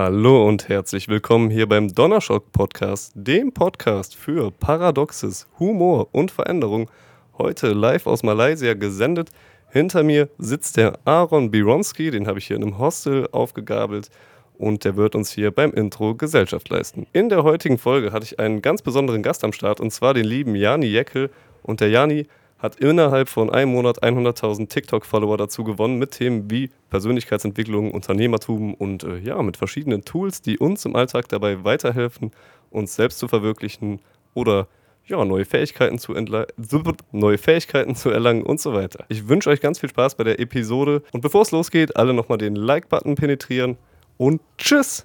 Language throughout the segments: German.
Hallo und herzlich willkommen hier beim Donnerschock Podcast, dem Podcast für Paradoxes, Humor und Veränderung. Heute live aus Malaysia gesendet. Hinter mir sitzt der Aaron Bironski, den habe ich hier in einem Hostel aufgegabelt und der wird uns hier beim Intro Gesellschaft leisten. In der heutigen Folge hatte ich einen ganz besonderen Gast am Start und zwar den lieben Jani Jeckel. Und der Jani hat innerhalb von einem Monat 100.000 TikTok-Follower dazu gewonnen mit Themen wie Persönlichkeitsentwicklung, Unternehmertum und äh, ja, mit verschiedenen Tools, die uns im Alltag dabei weiterhelfen, uns selbst zu verwirklichen oder ja, neue Fähigkeiten zu neue Fähigkeiten zu erlangen und so weiter. Ich wünsche euch ganz viel Spaß bei der Episode und bevor es losgeht, alle nochmal den Like-Button penetrieren und tschüss!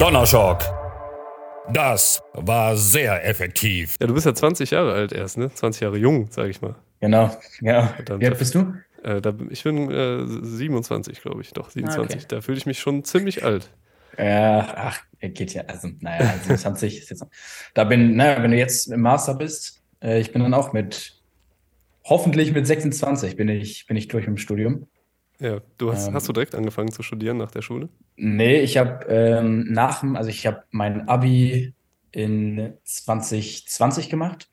Donnerschock das war sehr effektiv. Ja, du bist ja 20 Jahre alt erst, ne? 20 Jahre jung, sag ich mal. Genau, ja. Wie alt bist du? Äh, da, ich bin äh, 27, glaube ich. Doch, 27. Ah, okay. Da fühle ich mich schon ziemlich alt. Ja, ach, geht ja. Also, naja, 27 ist jetzt. Da bin, naja, wenn du jetzt im Master bist, äh, ich bin dann auch mit, hoffentlich mit 26 bin ich, bin ich durch im Studium. Ja, du hast, ähm, hast du direkt angefangen zu studieren nach der Schule? Nee, ich habe ähm, nach also ich habe mein Abi in 2020 gemacht.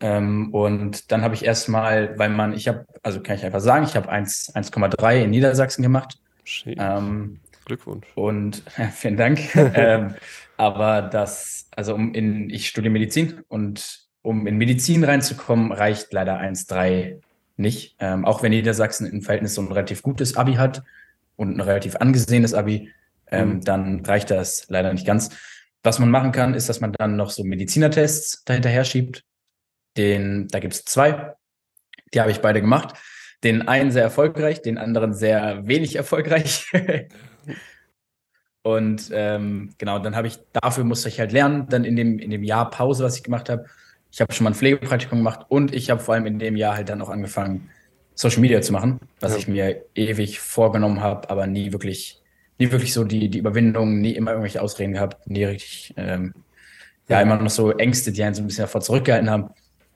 Ähm, und dann habe ich erstmal, weil man, ich habe, also kann ich einfach sagen, ich habe 1,3 in Niedersachsen gemacht. Ähm, Glückwunsch. Und ja, vielen Dank. ähm, aber das, also um in, ich studiere Medizin und um in Medizin reinzukommen, reicht leider 1,3 nicht. Ähm, auch wenn Niedersachsen im Verhältnis so ein relativ gutes Abi hat und ein relativ angesehenes Abi, ähm, mhm. dann reicht das leider nicht ganz. Was man machen kann, ist, dass man dann noch so Medizinertests dahinterher schiebt. Den, da gibt es zwei. Die habe ich beide gemacht. Den einen sehr erfolgreich, den anderen sehr wenig erfolgreich. Und ähm, genau, dann habe ich, dafür musste ich halt lernen, dann in dem, in dem Jahr Pause, was ich gemacht habe, ich habe schon mal ein Pflegepraktikum gemacht und ich habe vor allem in dem Jahr halt dann auch angefangen, Social Media zu machen, was ja. ich mir ewig vorgenommen habe, aber nie wirklich, nie wirklich so die, die Überwindung, nie immer irgendwelche Ausreden gehabt, nie richtig, ähm, ja, immer noch so Ängste, die einen so ein bisschen davor zurückgehalten haben.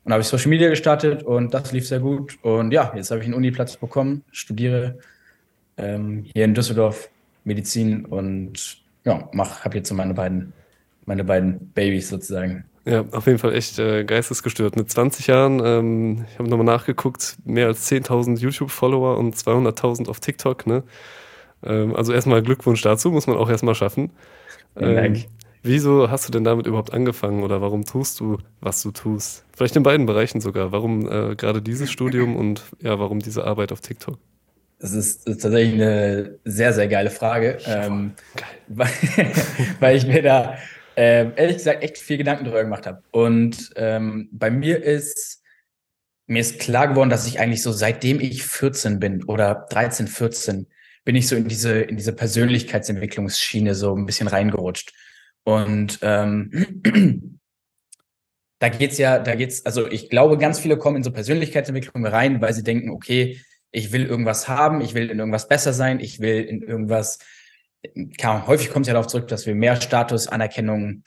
Und habe ich Social Media gestartet und das lief sehr gut. Und ja, jetzt habe ich einen Uniplatz bekommen, studiere ähm, hier in Düsseldorf Medizin und ja, mach, habe jetzt so meine beiden, meine beiden Babys sozusagen. Ja, auf jeden Fall echt äh, geistesgestört. Mit 20 Jahren, ähm, ich habe nochmal nachgeguckt, mehr als 10.000 YouTube-Follower und 200.000 auf TikTok. Ne? Ähm, also erstmal Glückwunsch dazu, muss man auch erstmal schaffen. Ähm, wieso hast du denn damit überhaupt angefangen oder warum tust du, was du tust? Vielleicht in beiden Bereichen sogar. Warum äh, gerade dieses Studium und ja, warum diese Arbeit auf TikTok? Das ist, ist tatsächlich eine sehr, sehr geile Frage. Ähm, Geil. Weil, weil ich mir da äh, ehrlich gesagt echt viel Gedanken darüber gemacht habe. Und ähm, bei mir ist mir ist klar geworden, dass ich eigentlich so seitdem ich 14 bin oder 13, 14 bin ich so in diese in diese Persönlichkeitsentwicklungsschiene so ein bisschen reingerutscht. Und ähm, da geht's ja, da geht's, also ich glaube, ganz viele kommen in so Persönlichkeitsentwicklung rein, weil sie denken, okay, ich will irgendwas haben, ich will in irgendwas besser sein, ich will in irgendwas kann, häufig kommt es ja darauf zurück, dass wir mehr Status, Anerkennung,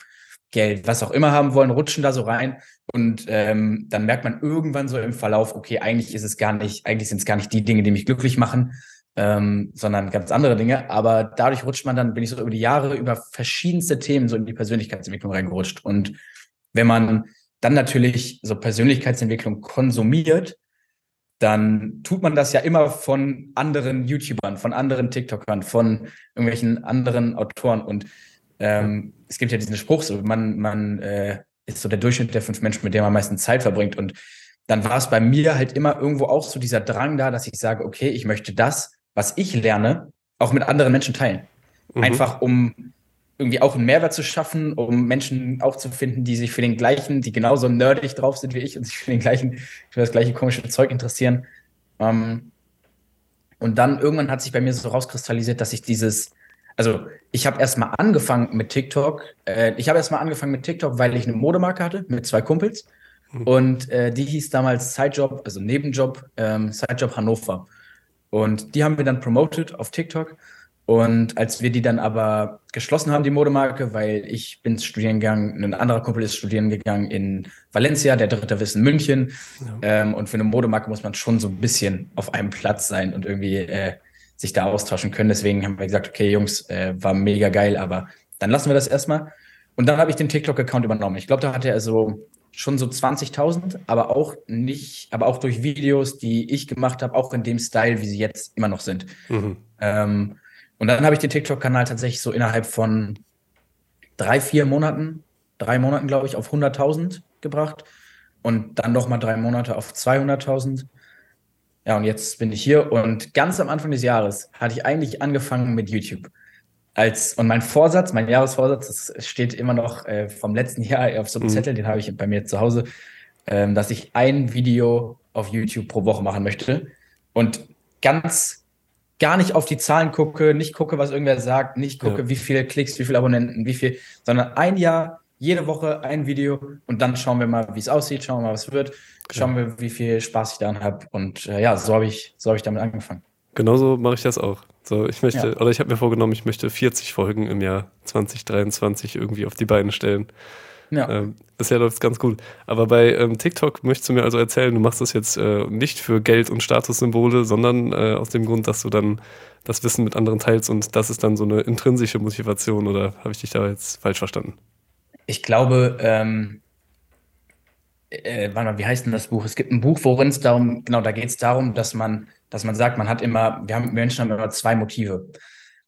Geld, was auch immer haben wollen, rutschen da so rein. Und ähm, dann merkt man irgendwann so im Verlauf, okay, eigentlich ist es gar nicht, eigentlich sind es gar nicht die Dinge, die mich glücklich machen, ähm, sondern ganz andere Dinge. Aber dadurch rutscht man dann, bin ich so über die Jahre über verschiedenste Themen so in die Persönlichkeitsentwicklung reingerutscht. Und wenn man dann natürlich so Persönlichkeitsentwicklung konsumiert, dann tut man das ja immer von anderen YouTubern, von anderen TikTokern, von irgendwelchen anderen Autoren. Und ähm, es gibt ja diesen Spruch, so man, man äh, ist so der Durchschnitt der fünf Menschen, mit denen man am meisten Zeit verbringt. Und dann war es bei mir halt immer irgendwo auch so dieser Drang da, dass ich sage, okay, ich möchte das, was ich lerne, auch mit anderen Menschen teilen. Mhm. Einfach um irgendwie auch einen Mehrwert zu schaffen, um Menschen auch zu finden, die sich für den gleichen, die genauso nerdig drauf sind wie ich und sich für den gleichen, für das gleiche komische Zeug interessieren. Ähm, und dann irgendwann hat sich bei mir so rauskristallisiert, dass ich dieses, also ich habe erstmal angefangen mit TikTok. Äh, ich habe erstmal angefangen mit TikTok, weil ich eine Modemarke hatte mit zwei Kumpels. Mhm. Und äh, die hieß damals Sidejob, also Nebenjob, ähm, Sidejob Hannover. Und die haben wir dann promoted auf TikTok. Und als wir die dann aber geschlossen haben, die Modemarke, weil ich bin studieren gegangen, ein anderer Kumpel ist studieren gegangen in Valencia, der dritte Wissen München. Ja. Ähm, und für eine Modemarke muss man schon so ein bisschen auf einem Platz sein und irgendwie äh, sich da austauschen können. Deswegen haben wir gesagt, okay, Jungs, äh, war mega geil, aber dann lassen wir das erstmal. Und dann habe ich den TikTok-Account übernommen. Ich glaube, da hatte er so schon so 20.000, aber auch nicht, aber auch durch Videos, die ich gemacht habe, auch in dem Style, wie sie jetzt immer noch sind. Mhm. Ähm, und dann habe ich den TikTok-Kanal tatsächlich so innerhalb von drei, vier Monaten, drei Monaten, glaube ich, auf 100.000 gebracht und dann noch mal drei Monate auf 200.000. Ja, und jetzt bin ich hier und ganz am Anfang des Jahres hatte ich eigentlich angefangen mit YouTube. Als, und mein Vorsatz, mein Jahresvorsatz, das steht immer noch äh, vom letzten Jahr auf so einem mhm. Zettel, den habe ich bei mir zu Hause, ähm, dass ich ein Video auf YouTube pro Woche machen möchte und ganz gar nicht auf die Zahlen gucke, nicht gucke, was irgendwer sagt, nicht gucke, ja. wie viele Klicks, wie viele Abonnenten, wie viel, sondern ein Jahr, jede Woche ein Video und dann schauen wir mal, wie es aussieht, schauen wir mal, was wird, schauen wir, wie viel Spaß ich daran habe und äh, ja, so habe ich, so habe ich damit angefangen. Genauso mache ich das auch. So, ich möchte, ja. oder ich habe mir vorgenommen, ich möchte 40 Folgen im Jahr 2023 irgendwie auf die Beine stellen. Ja. Ähm, bisher läuft es ganz gut. Aber bei ähm, TikTok möchtest du mir also erzählen, du machst das jetzt äh, nicht für Geld und Statussymbole, sondern äh, aus dem Grund, dass du dann das Wissen mit anderen teilst und das ist dann so eine intrinsische Motivation oder habe ich dich da jetzt falsch verstanden? Ich glaube, ähm, äh, warte mal, wie heißt denn das Buch? Es gibt ein Buch, worin es darum, genau, da geht es darum, dass man, dass man sagt, man hat immer, wir haben Menschen haben immer zwei Motive.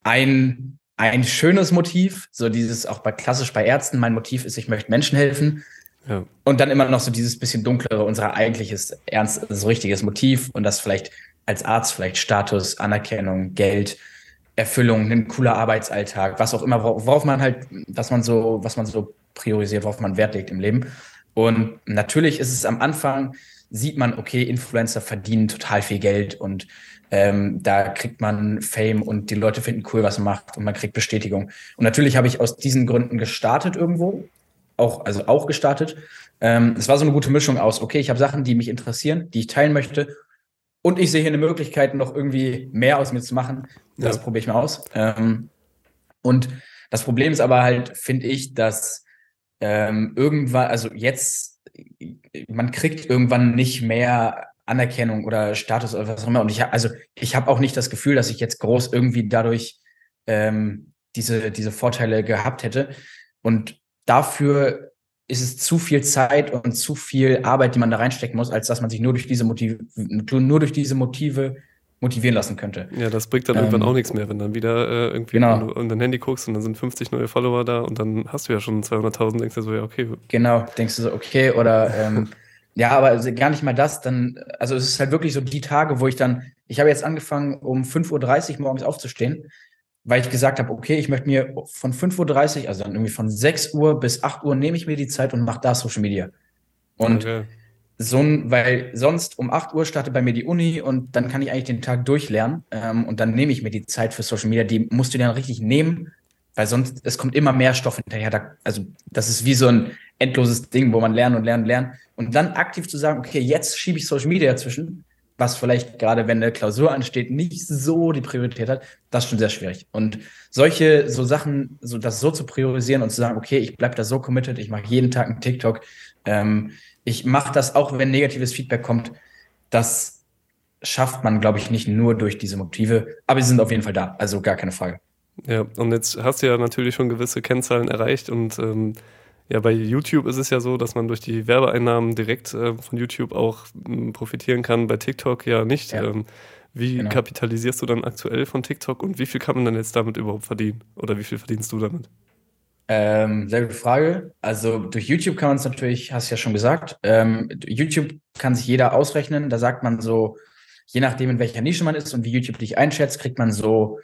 Ein, ein schönes Motiv, so dieses auch bei klassisch bei Ärzten, mein Motiv ist, ich möchte Menschen helfen. Ja. Und dann immer noch so dieses bisschen dunklere, unser eigentliches, ernst, so richtiges Motiv und das vielleicht als Arzt vielleicht Status, Anerkennung, Geld, Erfüllung, ein cooler Arbeitsalltag, was auch immer, worauf man halt, was man so, was man so priorisiert, worauf man Wert legt im Leben. Und natürlich ist es am Anfang, sieht man, okay, Influencer verdienen total viel Geld und ähm, da kriegt man Fame und die Leute finden cool, was man macht und man kriegt Bestätigung. Und natürlich habe ich aus diesen Gründen gestartet irgendwo, auch, also auch gestartet. Ähm, es war so eine gute Mischung aus, okay, ich habe Sachen, die mich interessieren, die ich teilen möchte und ich sehe hier eine Möglichkeit, noch irgendwie mehr aus mir zu machen. Das ja. probiere ich mal aus. Ähm, und das Problem ist aber halt, finde ich, dass ähm, irgendwann, also jetzt, man kriegt irgendwann nicht mehr Anerkennung oder Status oder was auch immer. Und ich habe, also ich habe auch nicht das Gefühl, dass ich jetzt groß irgendwie dadurch ähm, diese, diese Vorteile gehabt hätte. Und dafür ist es zu viel Zeit und zu viel Arbeit, die man da reinstecken muss, als dass man sich nur durch diese Motive, nur durch diese Motive motivieren lassen könnte. Ja, das bringt dann ähm, irgendwann auch nichts mehr, wenn dann wieder äh, irgendwie genau. in dein Handy guckst und dann sind 50 neue Follower da und dann hast du ja schon 200.000, denkst du so, ja, okay. Genau, denkst du so, okay, oder ähm, ja, aber also gar nicht mal das, dann, also es ist halt wirklich so die Tage, wo ich dann, ich habe jetzt angefangen, um 5.30 Uhr morgens aufzustehen, weil ich gesagt habe, okay, ich möchte mir von 5.30 Uhr, also dann irgendwie von 6 Uhr bis 8 Uhr nehme ich mir die Zeit und mache da Social Media. Und okay so ein, weil sonst um 8 Uhr startet bei mir die Uni und dann kann ich eigentlich den Tag durchlernen ähm, und dann nehme ich mir die Zeit für Social Media, die musst du dann richtig nehmen, weil sonst, es kommt immer mehr Stoff hinterher. Da, also das ist wie so ein endloses Ding, wo man lernt und lernt und lernt. Und dann aktiv zu sagen, okay, jetzt schiebe ich Social Media dazwischen, was vielleicht gerade, wenn eine Klausur ansteht, nicht so die Priorität hat, das ist schon sehr schwierig. Und solche, so Sachen, so das so zu priorisieren und zu sagen, okay, ich bleibe da so committed, ich mache jeden Tag einen TikTok, ähm, ich mache das auch, wenn negatives Feedback kommt. Das schafft man, glaube ich, nicht nur durch diese Motive, aber sie sind auf jeden Fall da, also gar keine Frage. Ja, und jetzt hast du ja natürlich schon gewisse Kennzahlen erreicht und ähm, ja, bei YouTube ist es ja so, dass man durch die Werbeeinnahmen direkt äh, von YouTube auch äh, profitieren kann, bei TikTok ja nicht. Ja, ähm, wie genau. kapitalisierst du dann aktuell von TikTok und wie viel kann man dann jetzt damit überhaupt verdienen? Oder wie viel verdienst du damit? Ähm, sehr gute Frage. Also durch YouTube kann man es natürlich, hast du ja schon gesagt, ähm, YouTube kann sich jeder ausrechnen. Da sagt man so, je nachdem, in welcher Nische man ist und wie YouTube dich einschätzt, kriegt man so,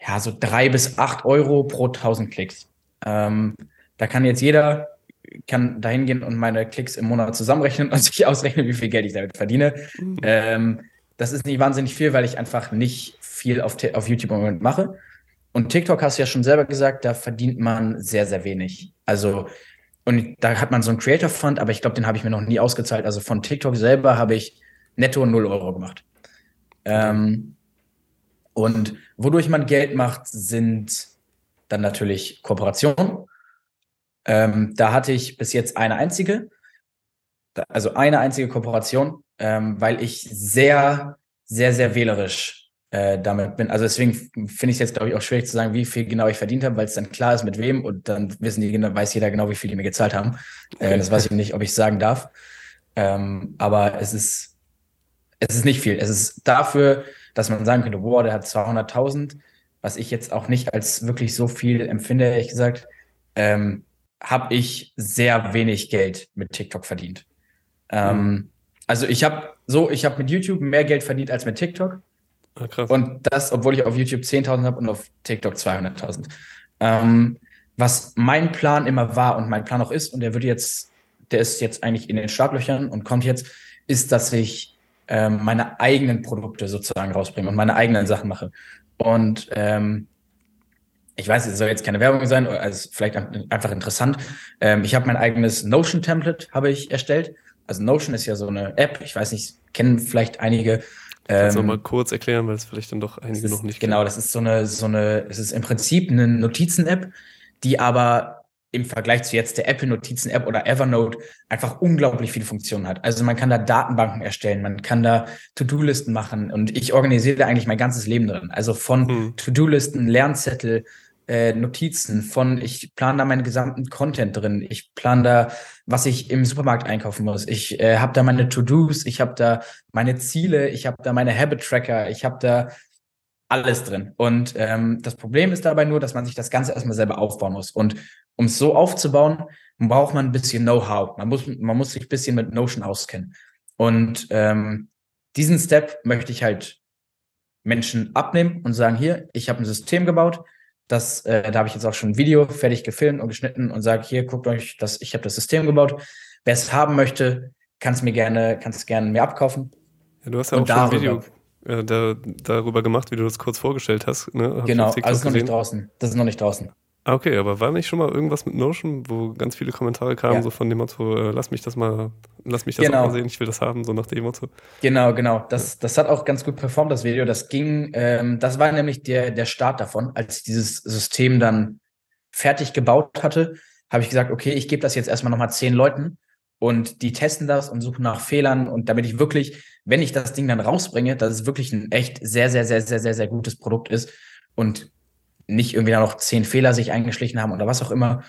ja, so drei bis acht Euro pro tausend Klicks. Ähm, da kann jetzt jeder, kann da hingehen und meine Klicks im Monat zusammenrechnen und sich ausrechnen, wie viel Geld ich damit verdiene. Mhm. Ähm, das ist nicht wahnsinnig viel, weil ich einfach nicht viel auf, auf YouTube im Moment mache. Und TikTok hast du ja schon selber gesagt, da verdient man sehr, sehr wenig. Also, und da hat man so einen Creator Fund, aber ich glaube, den habe ich mir noch nie ausgezahlt. Also von TikTok selber habe ich netto 0 Euro gemacht. Ähm, und wodurch man Geld macht, sind dann natürlich Kooperationen. Ähm, da hatte ich bis jetzt eine einzige, also eine einzige Kooperation, ähm, weil ich sehr, sehr, sehr wählerisch äh, damit bin. Also deswegen finde ich es jetzt, glaube ich, auch schwierig zu sagen, wie viel genau ich verdient habe, weil es dann klar ist, mit wem und dann wissen die, weiß jeder genau, wie viel die mir gezahlt haben. Äh, das weiß ich nicht, ob ich sagen darf. Ähm, aber es ist, es ist nicht viel. Es ist dafür, dass man sagen könnte, boah, der hat 200.000, was ich jetzt auch nicht als wirklich so viel empfinde, ehrlich gesagt, ähm, habe ich sehr wenig Geld mit TikTok verdient. Ähm, mhm. Also ich habe so, ich habe mit YouTube mehr Geld verdient als mit TikTok. Ah, krass. Und das, obwohl ich auf YouTube 10.000 habe und auf TikTok 200.000. Ähm, was mein Plan immer war und mein Plan auch ist, und der wird jetzt, der ist jetzt eigentlich in den Startlöchern und kommt jetzt, ist, dass ich ähm, meine eigenen Produkte sozusagen rausbringe und meine eigenen Sachen mache. Und ähm, ich weiß, es soll jetzt keine Werbung sein, also vielleicht einfach interessant. Ähm, ich habe mein eigenes Notion-Template habe ich erstellt. Also Notion ist ja so eine App, ich weiß nicht, kennen vielleicht einige. Kannst du ähm, mal kurz erklären, weil es vielleicht dann doch einige ist, noch nicht Genau, kennen. das ist so eine, so eine, es ist im Prinzip eine Notizen-App, die aber im Vergleich zu jetzt der Apple Notizen App oder Evernote einfach unglaublich viele Funktionen hat. Also man kann da Datenbanken erstellen, man kann da To-Do-Listen machen und ich organisiere da eigentlich mein ganzes Leben drin. Also von hm. To-Do-Listen, Lernzettel, äh, Notizen, von ich plane da meinen gesamten Content drin, ich plane da, was ich im Supermarkt einkaufen muss, ich äh, habe da meine To-Dos, ich habe da meine Ziele, ich habe da meine Habit-Tracker, ich habe da alles drin. Und ähm, das Problem ist dabei nur, dass man sich das Ganze erstmal selber aufbauen muss. Und um es so aufzubauen, braucht man ein bisschen Know-how. Man muss, man muss sich ein bisschen mit Notion auskennen. Und ähm, diesen Step möchte ich halt Menschen abnehmen und sagen, hier, ich habe ein System gebaut, das, äh, da habe ich jetzt auch schon ein Video fertig gefilmt und geschnitten und sage, hier, guckt euch das, ich habe das System gebaut. Wer es haben möchte, kann es mir gerne, kann es gerne mir abkaufen. Ja, du hast ja und auch schon ein Video äh, da, darüber gemacht, wie du das kurz vorgestellt hast. Ne? genau, also ist noch nicht draußen. Das ist noch nicht draußen. Okay, aber war nicht schon mal irgendwas mit Notion, wo ganz viele Kommentare kamen, ja. so von dem Motto, äh, lass mich das mal, lass mich das genau. mal sehen, ich will das haben, so nach dem Motto. Genau, genau. Das, das hat auch ganz gut performt, das Video. Das ging, ähm, das war nämlich der, der Start davon, als ich dieses System dann fertig gebaut hatte, habe ich gesagt, okay, ich gebe das jetzt erstmal nochmal zehn Leuten und die testen das und suchen nach Fehlern und damit ich wirklich, wenn ich das Ding dann rausbringe, dass es wirklich ein echt sehr, sehr, sehr, sehr, sehr, sehr gutes Produkt ist und nicht irgendwie noch zehn Fehler sich eingeschlichen haben oder was auch immer.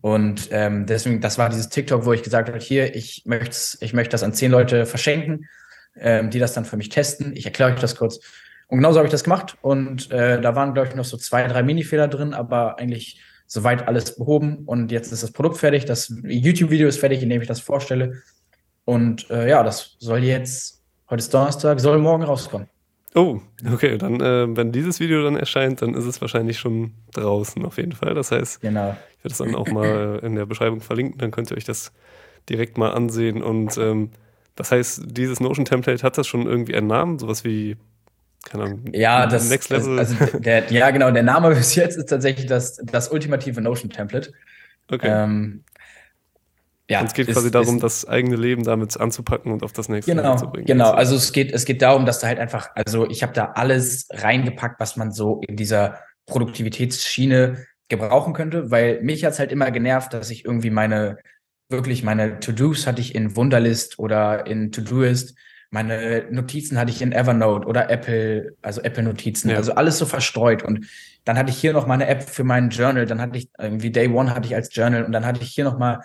Und ähm, deswegen, das war dieses TikTok, wo ich gesagt habe, hier, ich möchte ich möchte das an zehn Leute verschenken, ähm, die das dann für mich testen. Ich erkläre euch das kurz. Und genauso habe ich das gemacht. Und äh, da waren, glaube ich, noch so zwei, drei Mini-Fehler drin, aber eigentlich soweit alles behoben. Und jetzt ist das Produkt fertig. Das YouTube-Video ist fertig, in dem ich das vorstelle. Und äh, ja, das soll jetzt, heute ist Donnerstag, soll morgen rauskommen. Oh, okay, dann, äh, wenn dieses Video dann erscheint, dann ist es wahrscheinlich schon draußen auf jeden Fall. Das heißt, genau. ich werde es dann auch mal in der Beschreibung verlinken, dann könnt ihr euch das direkt mal ansehen. Und ähm, das heißt, dieses Notion-Template hat das schon irgendwie einen Namen, sowas wie, keine Ahnung, ja, das, Next Level. Das, also der, ja, genau, der Name bis jetzt ist tatsächlich das, das ultimative Notion-Template. Okay. Ähm, ja, es geht ist, quasi darum, ist, das eigene Leben damit anzupacken und auf das nächste genau, zu bringen. Genau, also es geht, es geht darum, dass da halt einfach, also ich habe da alles reingepackt, was man so in dieser Produktivitätsschiene gebrauchen könnte, weil mich hat es halt immer genervt, dass ich irgendwie meine, wirklich meine To-Dos hatte ich in Wunderlist oder in To-Doist, meine Notizen hatte ich in Evernote oder Apple, also Apple Notizen, ja. also alles so verstreut und dann hatte ich hier noch meine App für meinen Journal, dann hatte ich irgendwie Day One hatte ich als Journal und dann hatte ich hier noch mal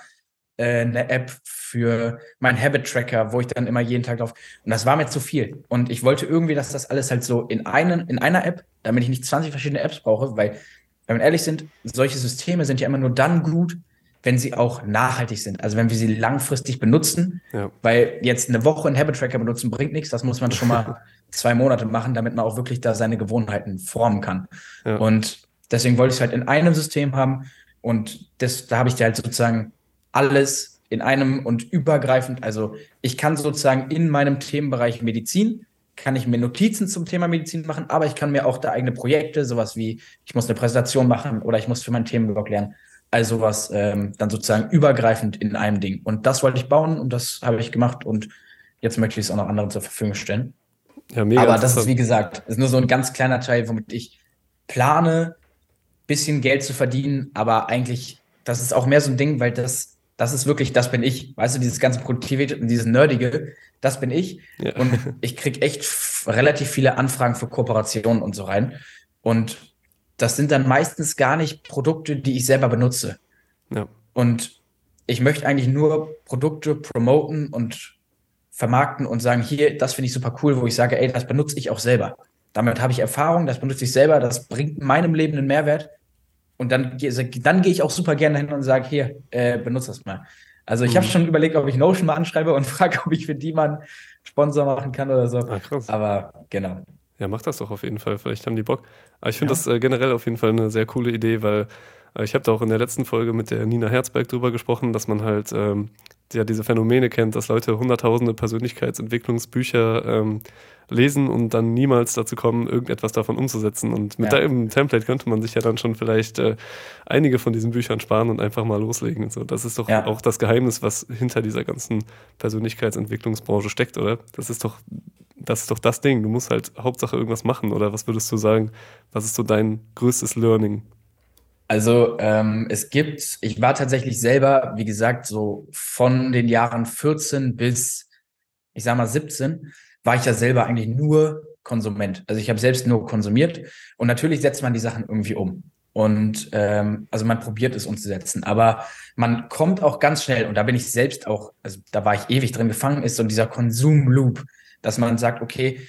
äh, eine App für meinen Habit Tracker, wo ich dann immer jeden Tag drauf. Und das war mir zu viel. Und ich wollte irgendwie, dass das alles halt so in, einen, in einer App, damit ich nicht 20 verschiedene Apps brauche, weil, wenn wir ehrlich sind, solche Systeme sind ja immer nur dann gut, wenn sie auch nachhaltig sind. Also wenn wir sie langfristig benutzen, ja. weil jetzt eine Woche einen Habit Tracker benutzen bringt nichts, das muss man schon mal zwei Monate machen, damit man auch wirklich da seine Gewohnheiten formen kann. Ja. Und deswegen wollte ich es halt in einem System haben und das, da habe ich dir halt sozusagen alles in einem und übergreifend. Also ich kann sozusagen in meinem Themenbereich Medizin, kann ich mir Notizen zum Thema Medizin machen, aber ich kann mir auch da eigene Projekte, sowas wie ich muss eine Präsentation machen oder ich muss für meinen Themenblog lernen. Also was ähm, dann sozusagen übergreifend in einem Ding. Und das wollte ich bauen und das habe ich gemacht und jetzt möchte ich es auch noch anderen zur Verfügung stellen. Ja, mega Aber das ist, wie gesagt, ist nur so ein ganz kleiner Teil, womit ich plane, bisschen Geld zu verdienen, aber eigentlich, das ist auch mehr so ein Ding, weil das Das ist wirklich, das bin ich. Weißt du, dieses ganze Produktivität und dieses Nerdige, das bin ich. Ja. Und ich kriege echt relativ viele Anfragen für Kooperationen und so rein. Und das sind dann meistens gar nicht Produkte, die ich selber benutze. Ja. Und ich möchte eigentlich nur Produkte promoten und vermarkten und sagen, hier, das finde ich super cool, wo ich sage, ey, das benutze ich auch selber. Damit habe ich Erfahrung, das benutze ich selber, das bringt meinem Leben einen Mehrwert. Und dann, dann gehe ich auch super gerne hin und sage, hier, äh, benutze das mal. Also ich mhm. habe schon überlegt, ob ich Notion mal anschreibe und frage, ob ich für die mal einen Sponsor machen kann oder so. Ah, krass. Aber genau. Ja, mach das doch auf jeden Fall. Vielleicht haben die Bock. Aber ich finde ja. das äh, generell auf jeden Fall eine sehr coole Idee, weil äh, ich habe da auch in der letzten Folge mit der Nina Herzberg drüber gesprochen, dass man halt ähm, ja diese Phänomene kennt, dass Leute hunderttausende Persönlichkeitsentwicklungsbücher ähm, lesen und dann niemals dazu kommen, irgendetwas davon umzusetzen. Und mit ja. deinem Template könnte man sich ja dann schon vielleicht äh, einige von diesen Büchern sparen und einfach mal loslegen. Und so. Das ist doch ja. auch das Geheimnis, was hinter dieser ganzen Persönlichkeitsentwicklungsbranche steckt, oder? Das ist doch, das ist doch das Ding. Du musst halt Hauptsache irgendwas machen, oder was würdest du sagen? Was ist so dein größtes Learning also ähm, es gibt, ich war tatsächlich selber, wie gesagt, so von den Jahren 14 bis, ich sag mal 17, war ich ja selber eigentlich nur Konsument. Also ich habe selbst nur konsumiert und natürlich setzt man die Sachen irgendwie um. Und ähm, also man probiert es umzusetzen. Aber man kommt auch ganz schnell, und da bin ich selbst auch, also da war ich ewig drin gefangen, ist so dieser Konsum-Loop, dass man sagt, okay,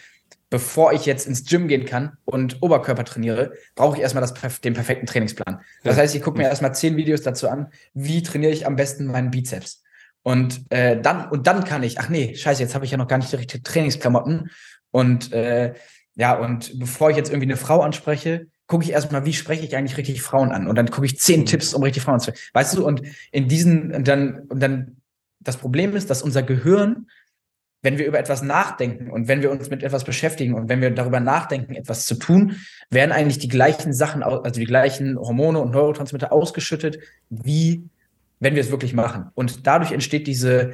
bevor ich jetzt ins Gym gehen kann und Oberkörper trainiere, brauche ich erstmal das, den perfekten Trainingsplan. Das heißt, ich gucke mir erstmal zehn Videos dazu an, wie trainiere ich am besten meinen Bizeps. Und äh, dann, und dann kann ich, ach nee, scheiße, jetzt habe ich ja noch gar nicht die richtigen Trainingsklamotten. Und äh, ja, und bevor ich jetzt irgendwie eine Frau anspreche, gucke ich erstmal, wie spreche ich eigentlich richtig Frauen an? Und dann gucke ich zehn mhm. Tipps, um richtig Frauen zu Weißt du, und in diesen, und dann, und dann, das Problem ist, dass unser Gehirn wenn wir über etwas nachdenken und wenn wir uns mit etwas beschäftigen und wenn wir darüber nachdenken, etwas zu tun, werden eigentlich die gleichen Sachen, also die gleichen Hormone und Neurotransmitter ausgeschüttet, wie wenn wir es wirklich machen. Und dadurch entsteht diese,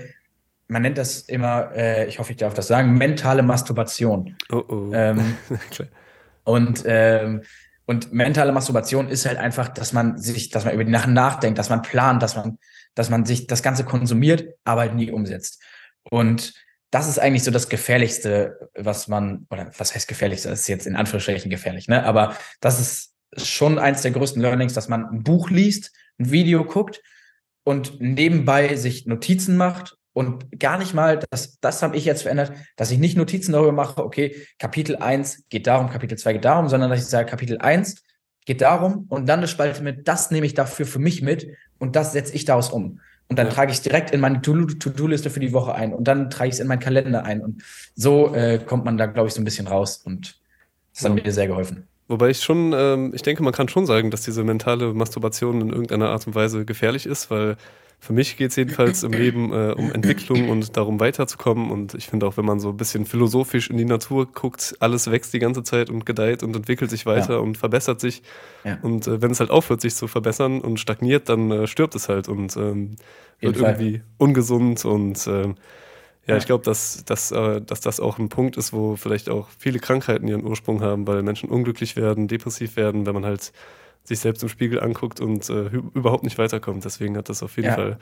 man nennt das immer, äh, ich hoffe, ich darf das sagen, mentale Masturbation. Oh oh. Ähm, und ähm, und mentale Masturbation ist halt einfach, dass man sich, dass man über die Nacht nachdenkt, dass man plant, dass man, dass man sich das Ganze konsumiert, aber halt nie umsetzt. Und das ist eigentlich so das Gefährlichste, was man, oder was heißt gefährlichste, das ist jetzt in Anführungsstrichen gefährlich, ne? Aber das ist schon eins der größten Learnings, dass man ein Buch liest, ein Video guckt und nebenbei sich Notizen macht und gar nicht mal, das, das habe ich jetzt verändert, dass ich nicht Notizen darüber mache, okay, Kapitel 1 geht darum, Kapitel 2 geht darum, sondern dass ich sage, Kapitel 1 geht darum und dann eine Spalte mit, das nehme ich dafür für mich mit und das setze ich daraus um. Und dann ja. trage ich es direkt in meine To-Do-Liste für die Woche ein. Und dann trage ich es in meinen Kalender ein. Und so äh, kommt man da, glaube ich, so ein bisschen raus. Und das hat ja. mir sehr geholfen. Wobei ich schon, ähm, ich denke, man kann schon sagen, dass diese mentale Masturbation in irgendeiner Art und Weise gefährlich ist, weil für mich geht es jedenfalls im Leben äh, um Entwicklung und darum weiterzukommen. Und ich finde auch, wenn man so ein bisschen philosophisch in die Natur guckt, alles wächst die ganze Zeit und gedeiht und entwickelt sich weiter ja. und verbessert sich. Ja. Und äh, wenn es halt aufhört, sich zu verbessern und stagniert, dann äh, stirbt es halt und ähm, wird irgendwie ungesund. Und ähm, ja, ja, ich glaube, dass, dass, äh, dass das auch ein Punkt ist, wo vielleicht auch viele Krankheiten ihren Ursprung haben, weil Menschen unglücklich werden, depressiv werden, wenn man halt sich selbst im Spiegel anguckt und äh, überhaupt nicht weiterkommt. Deswegen hat das auf jeden ja. Fall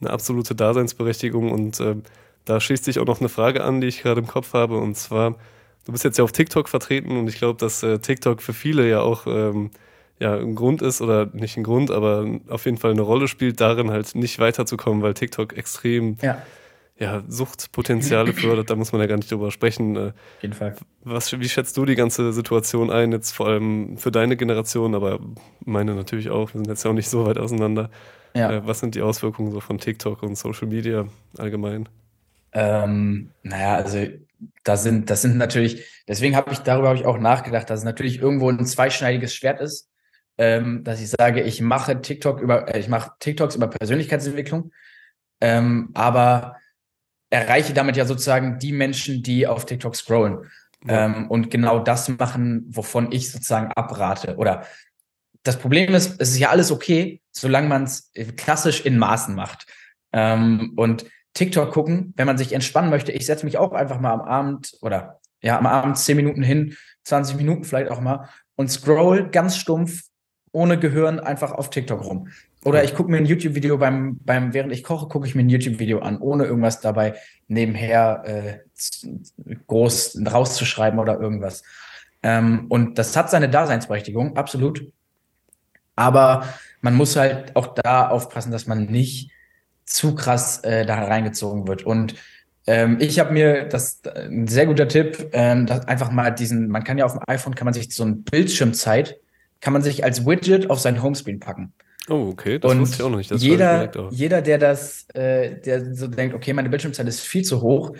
eine absolute Daseinsberechtigung. Und äh, da schließt sich auch noch eine Frage an, die ich gerade im Kopf habe. Und zwar, du bist jetzt ja auf TikTok vertreten und ich glaube, dass äh, TikTok für viele ja auch ähm, ja, ein Grund ist oder nicht ein Grund, aber auf jeden Fall eine Rolle spielt, darin halt nicht weiterzukommen, weil TikTok extrem ja ja, Suchtpotenziale fördert, da muss man ja gar nicht drüber sprechen. Äh, Auf jeden Fall. Was, wie schätzt du die ganze Situation ein, jetzt vor allem für deine Generation, aber meine natürlich auch, wir sind jetzt ja auch nicht so weit auseinander. Ja. Äh, was sind die Auswirkungen so von TikTok und Social Media allgemein? Ähm, naja, also da sind, das sind natürlich, deswegen habe ich darüber hab ich auch nachgedacht, dass es natürlich irgendwo ein zweischneidiges Schwert ist, ähm, dass ich sage, ich mache TikTok über, äh, ich mache TikToks über Persönlichkeitsentwicklung, ähm, aber erreiche damit ja sozusagen die Menschen, die auf TikTok scrollen. Ja. Ähm, und genau das machen, wovon ich sozusagen abrate. Oder das Problem ist, es ist ja alles okay, solange man es klassisch in Maßen macht. Ähm, und TikTok gucken, wenn man sich entspannen möchte, ich setze mich auch einfach mal am Abend oder ja, am Abend zehn Minuten hin, 20 Minuten vielleicht auch mal und scroll ganz stumpf, ohne Gehirn einfach auf TikTok rum. Oder ich gucke mir ein YouTube-Video beim, beim, während ich koche, gucke ich mir ein YouTube-Video an, ohne irgendwas dabei nebenher äh, groß rauszuschreiben oder irgendwas. Ähm, und das hat seine Daseinsberechtigung, absolut. Aber man muss halt auch da aufpassen, dass man nicht zu krass äh, da reingezogen wird. Und ähm, ich habe mir das ein sehr guter Tipp, ähm, einfach mal diesen, man kann ja auf dem iPhone kann man sich so ein Bildschirmzeit, kann man sich als Widget auf sein Homescreen packen. Oh, okay, das und wusste ich auch noch nicht. Das jeder, jeder, der das, äh, der so denkt, okay, meine Bildschirmzeit ist viel zu hoch,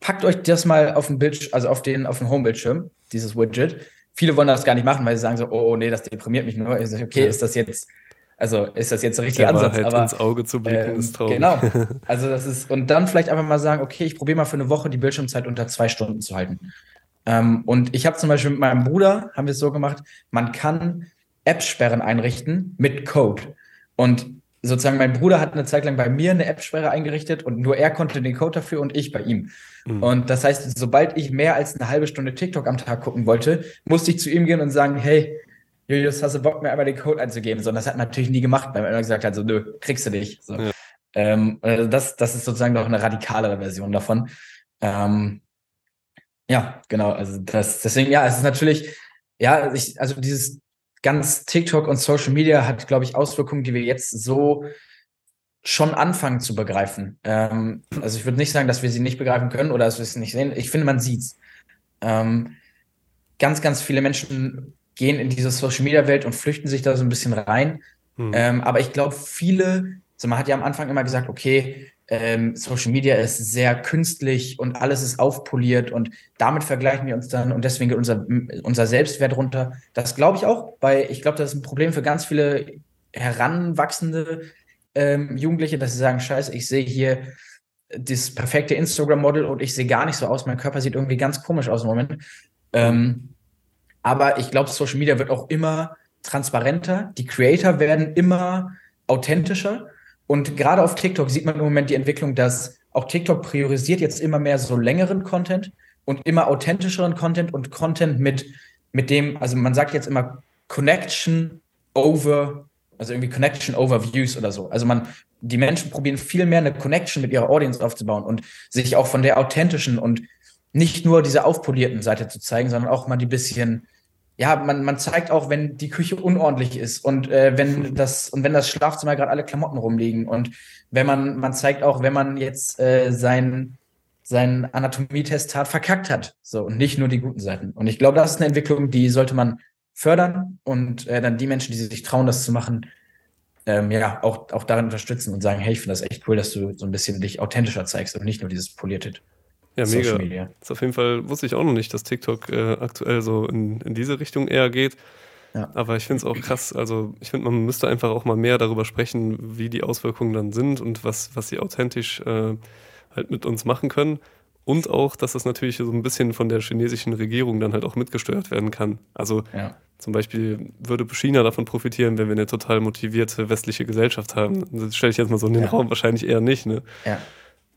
packt euch das mal auf den Bildschirm, also auf den, auf den Home-Bildschirm, dieses Widget. Viele wollen das gar nicht machen, weil sie sagen so, oh, oh nee, das deprimiert mich nur. Ich sage, okay, ja. ist das jetzt, also ist das jetzt der richtige der Ansatz? Halt aber ins Auge zu blicken ähm, ist traurig. Genau. Also das ist, und dann vielleicht einfach mal sagen, okay, ich probiere mal für eine Woche die Bildschirmzeit unter zwei Stunden zu halten. Ähm, und ich habe zum Beispiel mit meinem Bruder, haben wir es so gemacht, man kann App-Sperren einrichten mit Code. Und sozusagen mein Bruder hat eine Zeit lang bei mir eine App-Sperre eingerichtet und nur er konnte den Code dafür und ich bei ihm. Mhm. Und das heißt, sobald ich mehr als eine halbe Stunde TikTok am Tag gucken wollte, musste ich zu ihm gehen und sagen, hey, Julius, hast du Bock, mir einmal den Code einzugeben? So, und das hat er natürlich nie gemacht, weil er immer gesagt hat, so, nö, kriegst du nicht. So. Ja. Ähm, also das, das ist sozusagen noch eine radikalere Version davon. Ähm, ja, genau. Also das, deswegen, ja, es ist natürlich, ja, ich, also dieses ganz TikTok und Social Media hat, glaube ich, Auswirkungen, die wir jetzt so schon anfangen zu begreifen. Ähm, also ich würde nicht sagen, dass wir sie nicht begreifen können oder dass wir es nicht sehen. Ich finde, man sieht es. Ähm, ganz, ganz viele Menschen gehen in diese Social Media Welt und flüchten sich da so ein bisschen rein. Mhm. Ähm, aber ich glaube, viele, also man hat ja am Anfang immer gesagt, okay, ähm, Social Media ist sehr künstlich und alles ist aufpoliert und damit vergleichen wir uns dann und deswegen geht unser, unser Selbstwert runter. Das glaube ich auch, weil ich glaube, das ist ein Problem für ganz viele heranwachsende ähm, Jugendliche, dass sie sagen, scheiße, ich sehe hier das perfekte Instagram-Model und ich sehe gar nicht so aus, mein Körper sieht irgendwie ganz komisch aus im Moment. Ähm, aber ich glaube, Social Media wird auch immer transparenter, die Creator werden immer authentischer und gerade auf TikTok sieht man im Moment die Entwicklung, dass auch TikTok priorisiert jetzt immer mehr so längeren Content und immer authentischeren Content und Content mit, mit dem, also man sagt jetzt immer Connection over, also irgendwie Connection over Views oder so. Also man, die Menschen probieren viel mehr eine Connection mit ihrer Audience aufzubauen und sich auch von der authentischen und nicht nur diese aufpolierten Seite zu zeigen, sondern auch mal die bisschen ja, man, man zeigt auch, wenn die Küche unordentlich ist und äh, wenn das und wenn das Schlafzimmer gerade alle Klamotten rumliegen und wenn man man zeigt auch, wenn man jetzt äh, sein sein Anatomietestat verkackt hat, so und nicht nur die guten Seiten. Und ich glaube, das ist eine Entwicklung, die sollte man fördern und äh, dann die Menschen, die sich trauen, das zu machen, ähm, ja auch auch darin unterstützen und sagen, hey, ich finde das echt cool, dass du so ein bisschen dich authentischer zeigst und nicht nur dieses polierte. Ja, mega. Media. Das ist auf jeden Fall, wusste ich auch noch nicht, dass TikTok äh, aktuell so in, in diese Richtung eher geht. Ja. Aber ich finde es auch krass. Also, ich finde, man müsste einfach auch mal mehr darüber sprechen, wie die Auswirkungen dann sind und was, was sie authentisch äh, halt mit uns machen können. Und auch, dass das natürlich so ein bisschen von der chinesischen Regierung dann halt auch mitgesteuert werden kann. Also, ja. zum Beispiel würde China davon profitieren, wenn wir eine total motivierte westliche Gesellschaft haben. Das stelle ich jetzt mal so in den ja. Raum, wahrscheinlich eher nicht. Ne? Ja.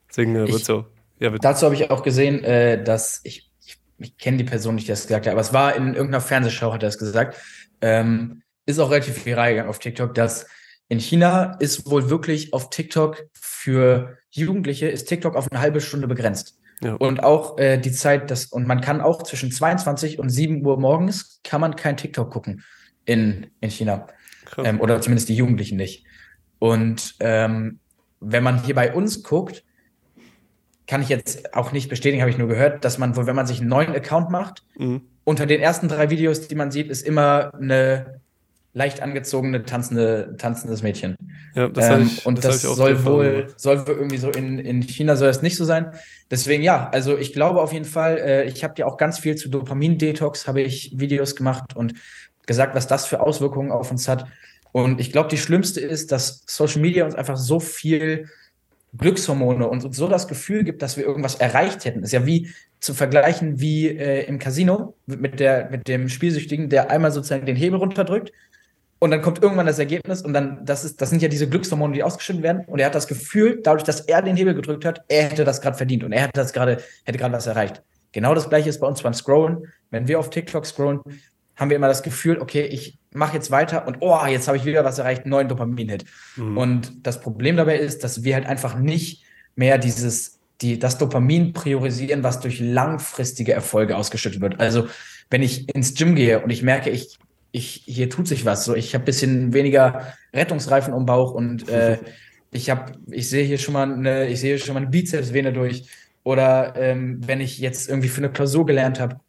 Deswegen äh, wird es auch ja, Dazu habe ich auch gesehen, äh, dass ich, ich, ich kenne die Person nicht, die das gesagt hat, aber es war in irgendeiner Fernsehshow, hat er das gesagt. Ähm, ist auch relativ viel reingegangen auf TikTok, dass in China ist wohl wirklich auf TikTok für Jugendliche ist TikTok auf eine halbe Stunde begrenzt. Ja. Und auch äh, die Zeit, das, und man kann auch zwischen 22 und 7 Uhr morgens kann man kein TikTok gucken in, in China. Ähm, oder zumindest die Jugendlichen nicht. Und ähm, wenn man hier bei uns guckt, kann ich jetzt auch nicht bestätigen, habe ich nur gehört, dass man, wenn man sich einen neuen Account macht, mhm. unter den ersten drei Videos, die man sieht, ist immer eine leicht angezogene, tanzende, tanzendes Mädchen. Ja, das ähm, ich, und das, das soll wohl, soll wohl irgendwie so in, in China soll das nicht so sein. Deswegen ja, also ich glaube auf jeden Fall, äh, ich habe ja auch ganz viel zu Dopamin-Detox, habe ich Videos gemacht und gesagt, was das für Auswirkungen auf uns hat. Und ich glaube, die schlimmste ist, dass Social Media uns einfach so viel Glückshormone und uns so das Gefühl gibt, dass wir irgendwas erreicht hätten. Ist ja wie zu vergleichen wie äh, im Casino mit, der, mit dem Spielsüchtigen, der einmal sozusagen den Hebel runterdrückt und dann kommt irgendwann das Ergebnis und dann, das ist, das sind ja diese Glückshormone, die ausgeschüttet werden und er hat das Gefühl, dadurch, dass er den Hebel gedrückt hat, er hätte das gerade verdient und er hätte das gerade, hätte gerade was erreicht. Genau das gleiche ist bei uns beim Scrollen. Wenn wir auf TikTok scrollen, haben wir immer das Gefühl, okay, ich mache jetzt weiter und oh, jetzt habe ich wieder was erreicht, neuen Dopamin-Hit. Mhm. Und das Problem dabei ist, dass wir halt einfach nicht mehr dieses, die, das Dopamin priorisieren, was durch langfristige Erfolge ausgeschüttet wird. Also wenn ich ins Gym gehe und ich merke, ich, ich, hier tut sich was, so ich habe ein bisschen weniger Rettungsreifen um Bauch und äh, ich habe, ich sehe hier schon mal eine, ich sehe schon mal eine Bizepsvene durch. Oder ähm, wenn ich jetzt irgendwie für eine Klausur gelernt habe,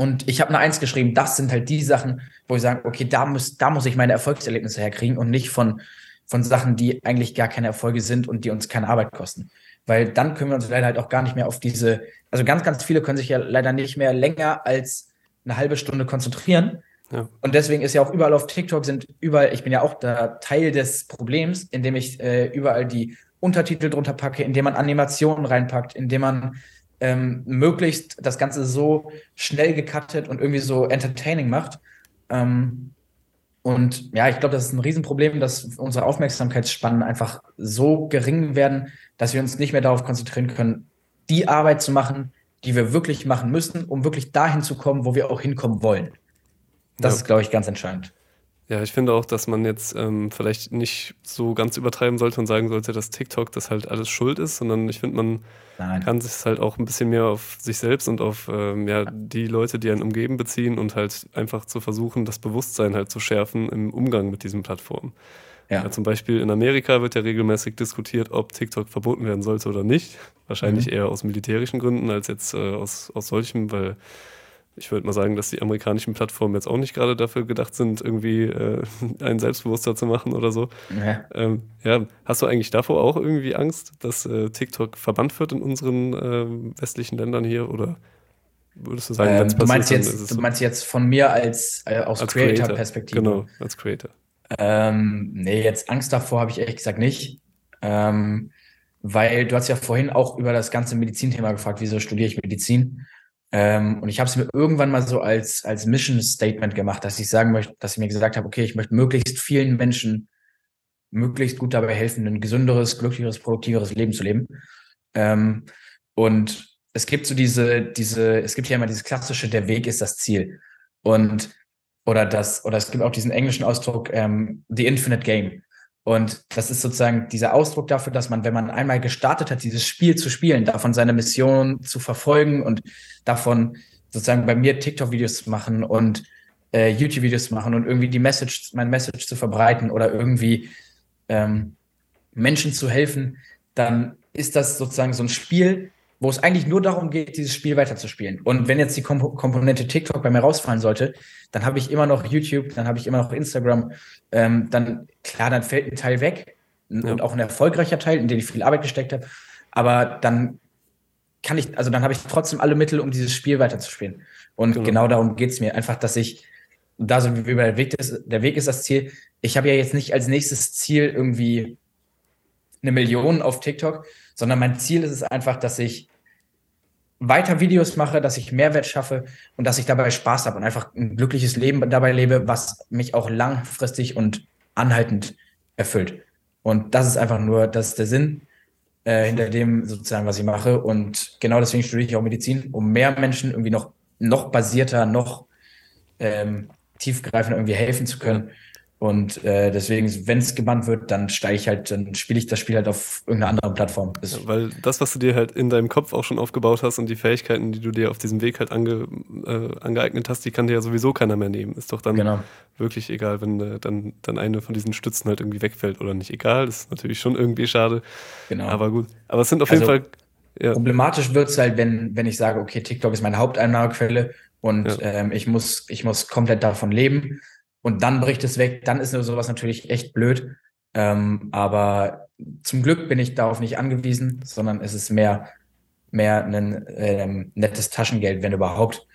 und ich habe eine Eins geschrieben. Das sind halt die Sachen, wo ich sage, okay, da muss, da muss ich meine Erfolgserlebnisse herkriegen und nicht von, von Sachen, die eigentlich gar keine Erfolge sind und die uns keine Arbeit kosten. Weil dann können wir uns leider halt auch gar nicht mehr auf diese, also ganz, ganz viele können sich ja leider nicht mehr länger als eine halbe Stunde konzentrieren. Ja. Und deswegen ist ja auch überall auf TikTok sind überall, ich bin ja auch da Teil des Problems, indem ich äh, überall die Untertitel drunter packe, indem man Animationen reinpackt, indem man ähm, möglichst das Ganze so schnell gecuttet und irgendwie so entertaining macht. Ähm, und ja, ich glaube, das ist ein Riesenproblem, dass unsere Aufmerksamkeitsspannen einfach so gering werden, dass wir uns nicht mehr darauf konzentrieren können, die Arbeit zu machen, die wir wirklich machen müssen, um wirklich dahin zu kommen, wo wir auch hinkommen wollen. Das ja. ist, glaube ich, ganz entscheidend. Ja, ich finde auch, dass man jetzt ähm, vielleicht nicht so ganz übertreiben sollte und sagen sollte, dass TikTok das halt alles schuld ist, sondern ich finde, man Nein. kann sich halt auch ein bisschen mehr auf sich selbst und auf ähm, ja, die Leute, die einen umgeben, beziehen und halt einfach zu versuchen, das Bewusstsein halt zu schärfen im Umgang mit diesen Plattformen. Ja. ja. zum Beispiel in Amerika wird ja regelmäßig diskutiert, ob TikTok verboten werden sollte oder nicht. Wahrscheinlich mhm. eher aus militärischen Gründen als jetzt äh, aus, aus solchem, weil ich würde mal sagen, dass die amerikanischen Plattformen jetzt auch nicht gerade dafür gedacht sind, irgendwie äh, einen selbstbewusster zu machen oder so. Ja. Ähm, ja. Hast du eigentlich davor auch irgendwie Angst, dass äh, TikTok verbannt wird in unseren äh, westlichen Ländern hier oder würdest du sagen, ähm, wenn es passiert, du meinst jetzt, so? Du meinst jetzt von mir als äh, aus Creator-Perspektive? Creator, genau, als Creator. Ähm, nee, jetzt Angst davor habe ich ehrlich gesagt nicht. Ähm, weil du hast ja vorhin auch über das ganze Medizinthema gefragt, wieso studiere ich Medizin? Ähm, und ich habe es mir irgendwann mal so als, als Mission Statement gemacht, dass ich sagen möchte, dass ich mir gesagt habe, okay, ich möchte möglichst vielen Menschen möglichst gut dabei helfen, ein gesünderes, glücklicheres, produktiveres Leben zu leben. Ähm, und es gibt so diese, diese, es gibt ja immer dieses klassische, der Weg ist das Ziel. Und oder das, oder es gibt auch diesen englischen Ausdruck, ähm, the infinite game. Und das ist sozusagen dieser Ausdruck dafür, dass man, wenn man einmal gestartet hat, dieses Spiel zu spielen, davon seine Mission zu verfolgen und davon sozusagen bei mir TikTok-Videos zu machen und äh, YouTube-Videos zu machen und irgendwie die Message, mein Message zu verbreiten oder irgendwie ähm, Menschen zu helfen, dann ist das sozusagen so ein Spiel, wo es eigentlich nur darum geht, dieses Spiel weiterzuspielen. Und wenn jetzt die Komp Komponente TikTok bei mir rausfallen sollte, dann habe ich immer noch YouTube, dann habe ich immer noch Instagram. Ähm, dann, klar, dann fällt ein Teil weg ja. und auch ein erfolgreicher Teil, in den ich viel Arbeit gesteckt habe. Aber dann kann ich, also dann habe ich trotzdem alle Mittel, um dieses Spiel weiterzuspielen. Und genau, genau darum geht es mir. Einfach, dass ich, da so wie der Weg ist, der Weg ist das Ziel. Ich habe ja jetzt nicht als nächstes Ziel irgendwie eine Million auf TikTok, sondern mein Ziel ist es einfach, dass ich weiter Videos mache, dass ich Mehrwert schaffe und dass ich dabei Spaß habe und einfach ein glückliches Leben dabei lebe, was mich auch langfristig und anhaltend erfüllt. Und das ist einfach nur, das ist der Sinn äh, hinter dem sozusagen, was ich mache. Und genau deswegen studiere ich auch Medizin, um mehr Menschen irgendwie noch, noch basierter, noch ähm, tiefgreifender irgendwie helfen zu können. Und äh, deswegen, wenn es gebannt wird, dann steige ich halt, dann spiele ich das Spiel halt auf irgendeiner anderen Plattform. Ja, weil das, was du dir halt in deinem Kopf auch schon aufgebaut hast und die Fähigkeiten, die du dir auf diesem Weg halt ange, äh, angeeignet hast, die kann dir ja sowieso keiner mehr nehmen. Ist doch dann genau. wirklich egal, wenn äh, dann, dann eine von diesen Stützen halt irgendwie wegfällt oder nicht egal. Das ist natürlich schon irgendwie schade. Genau. Aber gut. Aber es sind auf jeden also, Fall. Ja. Problematisch wird es halt, wenn, wenn ich sage, okay, TikTok ist meine Haupteinnahmequelle und ja. ähm, ich, muss, ich muss komplett davon leben und dann bricht es weg, dann ist sowas natürlich echt blöd. Ähm, aber zum Glück bin ich darauf nicht angewiesen, sondern es ist mehr, mehr ein ähm, nettes Taschengeld, wenn überhaupt.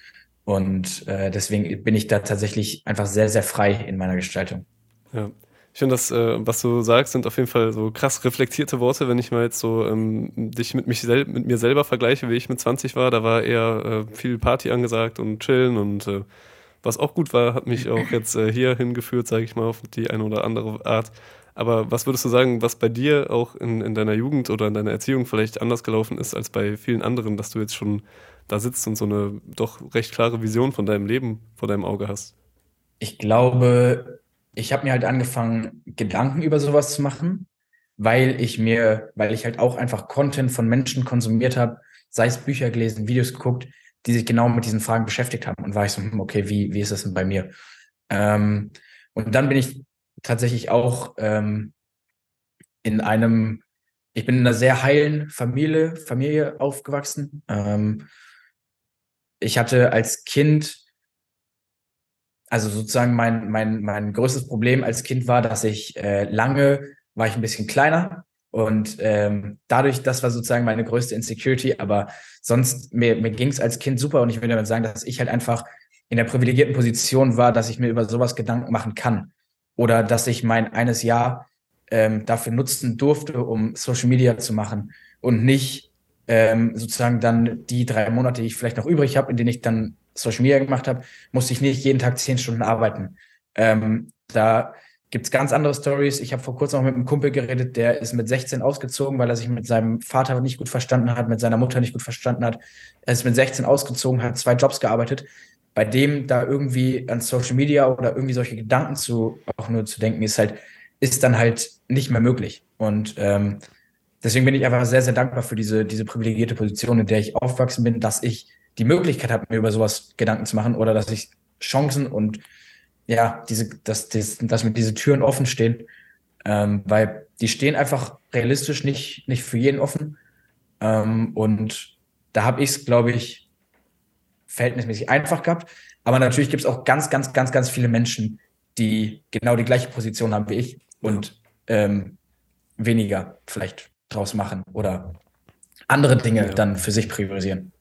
Und äh, deswegen bin ich da tatsächlich einfach sehr, sehr frei in meiner Gestaltung. Ja. Ich finde, das, äh, was du sagst, sind auf jeden Fall so krass reflektierte Worte, wenn ich mal jetzt so ähm, dich mit, mich sel mit mir selber vergleiche, wie ich mit 20 war. Da war eher äh, viel Party angesagt und chillen und äh, was auch gut war, hat mich auch jetzt äh, hier hingeführt, sage ich mal, auf die eine oder andere Art. Aber was würdest du sagen, was bei dir auch in, in deiner Jugend oder in deiner Erziehung vielleicht anders gelaufen ist als bei vielen anderen, dass du jetzt schon da sitzt und so eine doch recht klare Vision von deinem Leben vor deinem Auge hast? Ich glaube, ich habe mir halt angefangen, Gedanken über sowas zu machen, weil ich mir, weil ich halt auch einfach Content von Menschen konsumiert habe, sei es Bücher gelesen, Videos geguckt, die sich genau mit diesen Fragen beschäftigt haben. Und war ich so, hm, okay, wie, wie ist das denn bei mir? Ähm, und dann bin ich tatsächlich auch ähm, in einem, ich bin in einer sehr heilen Familie, Familie aufgewachsen. Ähm, ich hatte als Kind, also sozusagen mein, mein, mein größtes Problem als Kind war, dass ich äh, lange war ich ein bisschen kleiner und ähm, dadurch, das war sozusagen meine größte Insecurity, aber sonst, mir, mir ging es als Kind super und ich würde damit sagen, dass ich halt einfach in der privilegierten Position war, dass ich mir über sowas Gedanken machen kann. Oder dass ich mein eines Jahr ähm, dafür nutzen durfte, um Social Media zu machen und nicht ähm, sozusagen dann die drei Monate, die ich vielleicht noch übrig habe, in denen ich dann Social Media gemacht habe, musste ich nicht jeden Tag zehn Stunden arbeiten. Ähm, da gibt es ganz andere Stories. Ich habe vor kurzem auch mit einem Kumpel geredet, der ist mit 16 ausgezogen, weil er sich mit seinem Vater nicht gut verstanden hat, mit seiner Mutter nicht gut verstanden hat. Er ist mit 16 ausgezogen, hat zwei Jobs gearbeitet. Bei dem da irgendwie an Social Media oder irgendwie solche Gedanken zu auch nur zu denken, ist halt, ist dann halt nicht mehr möglich. Und ähm, deswegen bin ich einfach sehr, sehr dankbar für diese, diese privilegierte Position, in der ich aufgewachsen bin, dass ich die Möglichkeit habe, mir über sowas Gedanken zu machen oder dass ich Chancen und ja, diese, dass, dass, dass mir diese Türen offen stehen, ähm, weil die stehen einfach realistisch nicht, nicht für jeden offen. Ähm, und da habe ich es, glaube ich, verhältnismäßig einfach gehabt. Aber natürlich gibt es auch ganz, ganz, ganz, ganz viele Menschen, die genau die gleiche Position haben wie ich und ähm, weniger vielleicht draus machen oder andere Dinge ja. dann für sich priorisieren.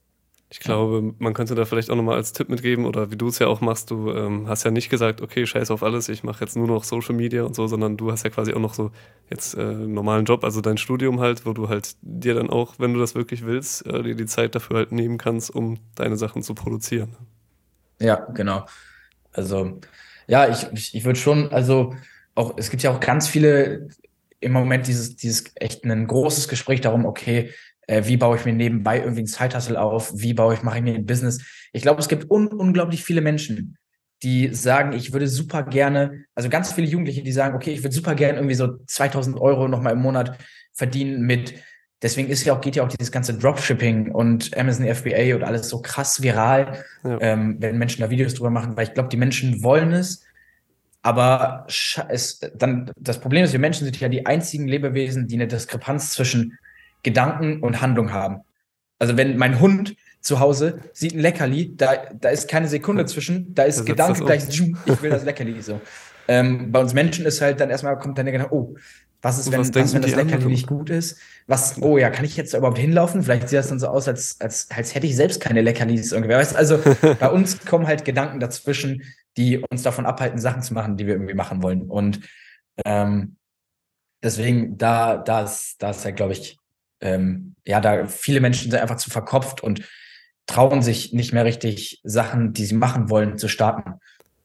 Ich glaube, man könnte da vielleicht auch nochmal als Tipp mitgeben oder wie du es ja auch machst, du ähm, hast ja nicht gesagt, okay, scheiß auf alles, ich mache jetzt nur noch Social Media und so, sondern du hast ja quasi auch noch so jetzt äh, einen normalen Job, also dein Studium halt, wo du halt dir dann auch, wenn du das wirklich willst, äh, dir die Zeit dafür halt nehmen kannst, um deine Sachen zu produzieren. Ja, genau. Also, ja, ich, ich, ich würde schon, also auch, es gibt ja auch ganz viele im Moment dieses, dieses echt ein großes Gespräch darum, okay, äh, wie baue ich mir nebenbei irgendwie ein Zeithassel auf? Wie baue ich, mache ich mir ein Business? Ich glaube, es gibt un unglaublich viele Menschen, die sagen, ich würde super gerne, also ganz viele Jugendliche, die sagen, okay, ich würde super gerne irgendwie so 2000 Euro nochmal im Monat verdienen mit, deswegen ist ja auch, geht ja auch dieses ganze Dropshipping und Amazon FBA und alles so krass viral, ja. ähm, wenn Menschen da Videos drüber machen, weil ich glaube, die Menschen wollen es, aber es, dann, das Problem ist, wir Menschen sind ja die einzigen Lebewesen, die eine Diskrepanz zwischen Gedanken und Handlung haben. Also wenn mein Hund zu Hause sieht ein Leckerli, da, da ist keine Sekunde zwischen, da ist da Gedanke gleich, ich will das Leckerli so. Ähm, bei uns Menschen ist halt dann erstmal kommt dann der Gedanke, oh, was ist, wenn, was, was wenn das Leckerli anderen? nicht gut ist? Was, oh ja, kann ich jetzt da überhaupt hinlaufen? Vielleicht sieht das dann so aus, als, als, als hätte ich selbst keine Leckerlis irgendwie. Weißt, also bei uns kommen halt Gedanken dazwischen, die uns davon abhalten, Sachen zu machen, die wir irgendwie machen wollen. Und ähm, deswegen, da, da ist, da ist halt, glaube ich, ähm, ja, da viele Menschen sind einfach zu verkopft und trauen sich nicht mehr richtig Sachen, die sie machen wollen, zu starten.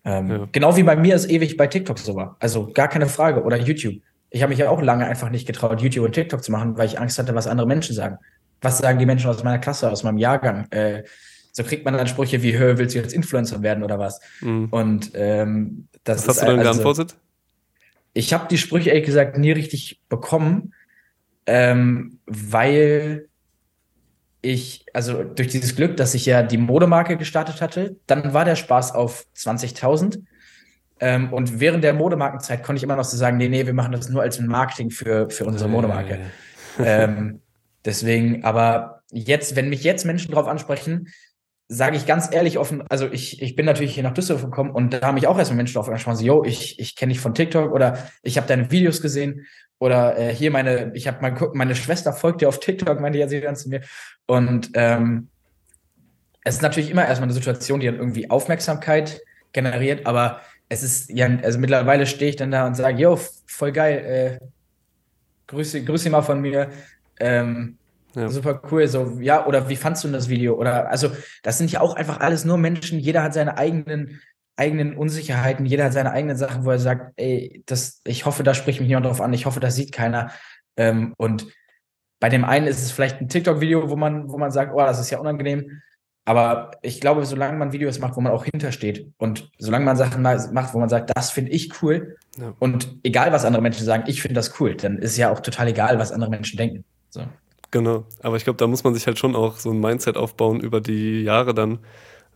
Ähm, ja. Genau wie bei mir es ewig bei TikTok so war. Also gar keine Frage. Oder YouTube. Ich habe mich ja auch lange einfach nicht getraut, YouTube und TikTok zu machen, weil ich Angst hatte, was andere Menschen sagen. Was sagen die Menschen aus meiner Klasse, aus meinem Jahrgang? Äh, so kriegt man dann Sprüche wie, hör, willst du jetzt Influencer werden oder was? Mhm. Und ähm, das was hast du dann also, geantwortet? Ich habe die Sprüche ehrlich gesagt nie richtig bekommen, ähm, weil ich, also durch dieses Glück, dass ich ja die Modemarke gestartet hatte, dann war der Spaß auf 20.000. Ähm, und während der Modemarkenzeit konnte ich immer noch so sagen, nee, nee, wir machen das nur als Marketing für, für unsere Modemarke. ähm, deswegen, aber jetzt, wenn mich jetzt Menschen drauf ansprechen, sage ich ganz ehrlich offen, also ich, ich bin natürlich hier nach Düsseldorf gekommen und da haben mich auch erstmal Menschen drauf angesprochen, so, yo, ich, ich kenne dich von TikTok oder ich habe deine Videos gesehen oder äh, hier meine, ich habe mal meine Schwester folgt dir auf TikTok, meinte ja sie dann zu mir. Und ähm, es ist natürlich immer erstmal eine Situation, die dann irgendwie Aufmerksamkeit generiert, aber es ist ja, also mittlerweile stehe ich dann da und sage, yo, voll geil, äh, grüße, grüße mal von mir. Ähm, ja. Super cool. So, ja, oder wie fandst du das Video? Oder also, das sind ja auch einfach alles nur Menschen, jeder hat seine eigenen eigenen Unsicherheiten, jeder hat seine eigenen Sachen, wo er sagt, ey, das, ich hoffe, da spricht mich niemand drauf an, ich hoffe, das sieht keiner. Ähm, und bei dem einen ist es vielleicht ein TikTok-Video, wo man, wo man sagt, oh, das ist ja unangenehm. Aber ich glaube, solange man Videos macht, wo man auch hintersteht und solange man Sachen macht, wo man sagt, das finde ich cool ja. und egal, was andere Menschen sagen, ich finde das cool, dann ist ja auch total egal, was andere Menschen denken. So. Genau, aber ich glaube, da muss man sich halt schon auch so ein Mindset aufbauen über die Jahre dann,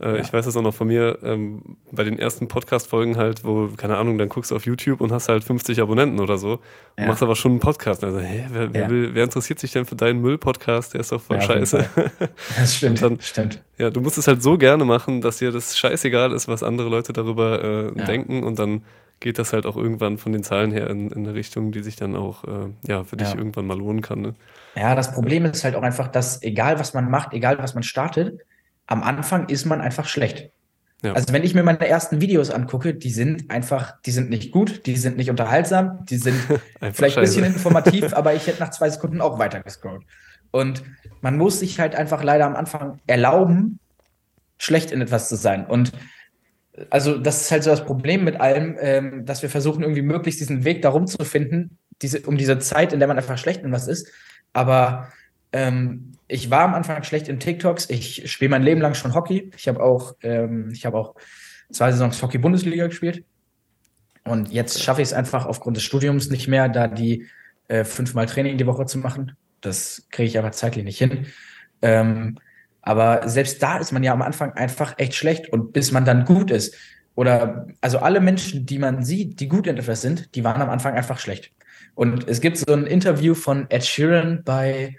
äh, ja. Ich weiß das auch noch von mir, ähm, bei den ersten Podcast-Folgen halt, wo, keine Ahnung, dann guckst du auf YouTube und hast halt 50 Abonnenten oder so ja. und machst aber schon einen Podcast. Also, hä, wer, wer, will, wer interessiert sich denn für deinen Müll-Podcast? Der ist doch voll scheiße. Das stimmt, dann, stimmt. Ja, du musst es halt so gerne machen, dass dir das scheißegal ist, was andere Leute darüber äh, denken und dann geht das halt auch irgendwann von den Zahlen her in, in eine Richtung, die sich dann auch äh, ja, für dich irgendwann mal lohnen kann. Ne? Ja, das Problem ist halt auch einfach, dass egal was man macht, egal was man startet, am Anfang ist man einfach schlecht. Ja. Also wenn ich mir meine ersten Videos angucke, die sind einfach, die sind nicht gut, die sind nicht unterhaltsam, die sind vielleicht ein bisschen informativ, aber ich hätte nach zwei Sekunden auch weiter gescrollt. Und man muss sich halt einfach leider am Anfang erlauben, schlecht in etwas zu sein. Und also das ist halt so das Problem mit allem, ähm, dass wir versuchen, irgendwie möglichst diesen Weg darum zu finden, diese, um diese Zeit, in der man einfach schlecht in was ist. Aber ähm, ich war am Anfang schlecht in TikToks. Ich spiele mein Leben lang schon Hockey. Ich habe auch, ähm, ich habe auch zwei Saisons Hockey-Bundesliga gespielt. Und jetzt schaffe ich es einfach aufgrund des Studiums nicht mehr, da die äh, fünfmal Training die Woche zu machen. Das kriege ich aber zeitlich nicht hin. Ähm, aber selbst da ist man ja am Anfang einfach echt schlecht. Und bis man dann gut ist, oder also alle Menschen, die man sieht, die gut in etwas sind, die waren am Anfang einfach schlecht. Und es gibt so ein Interview von Ed Sheeran bei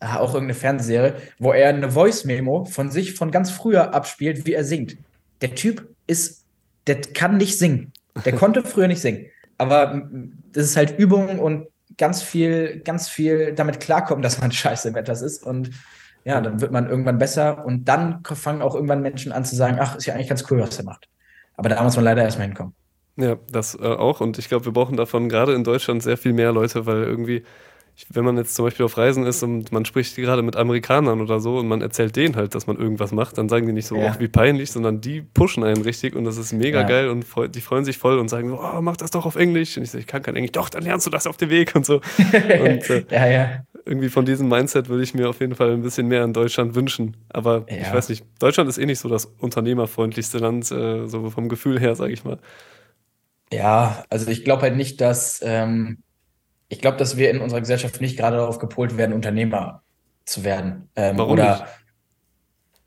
auch irgendeine Fernsehserie, wo er eine Voice-Memo von sich von ganz früher abspielt, wie er singt. Der Typ ist, der kann nicht singen. Der konnte früher nicht singen. Aber das ist halt Übung und ganz viel, ganz viel damit klarkommen, dass man scheiße im Wetter ist. Und ja, dann wird man irgendwann besser und dann fangen auch irgendwann Menschen an zu sagen, ach, ist ja eigentlich ganz cool, was er macht. Aber da muss man leider erstmal hinkommen. Ja, das äh, auch. Und ich glaube, wir brauchen davon gerade in Deutschland sehr viel mehr Leute, weil irgendwie wenn man jetzt zum Beispiel auf Reisen ist und man spricht gerade mit Amerikanern oder so und man erzählt denen halt, dass man irgendwas macht, dann sagen die nicht so, ja. oh, wie peinlich, sondern die pushen einen richtig und das ist mega ja. geil und die freuen sich voll und sagen so, oh, mach das doch auf Englisch. Und ich sage, ich kann kein Englisch. Doch, dann lernst du das auf dem Weg und so. und äh, ja, ja. irgendwie von diesem Mindset würde ich mir auf jeden Fall ein bisschen mehr in Deutschland wünschen. Aber ich weiß nicht, Deutschland ist eh nicht so das unternehmerfreundlichste Land, äh, so vom Gefühl her, sage ich mal. Ja, also ich glaube halt nicht, dass ähm ich glaube, dass wir in unserer Gesellschaft nicht gerade darauf gepolt werden, Unternehmer zu werden. Ähm, Warum oder,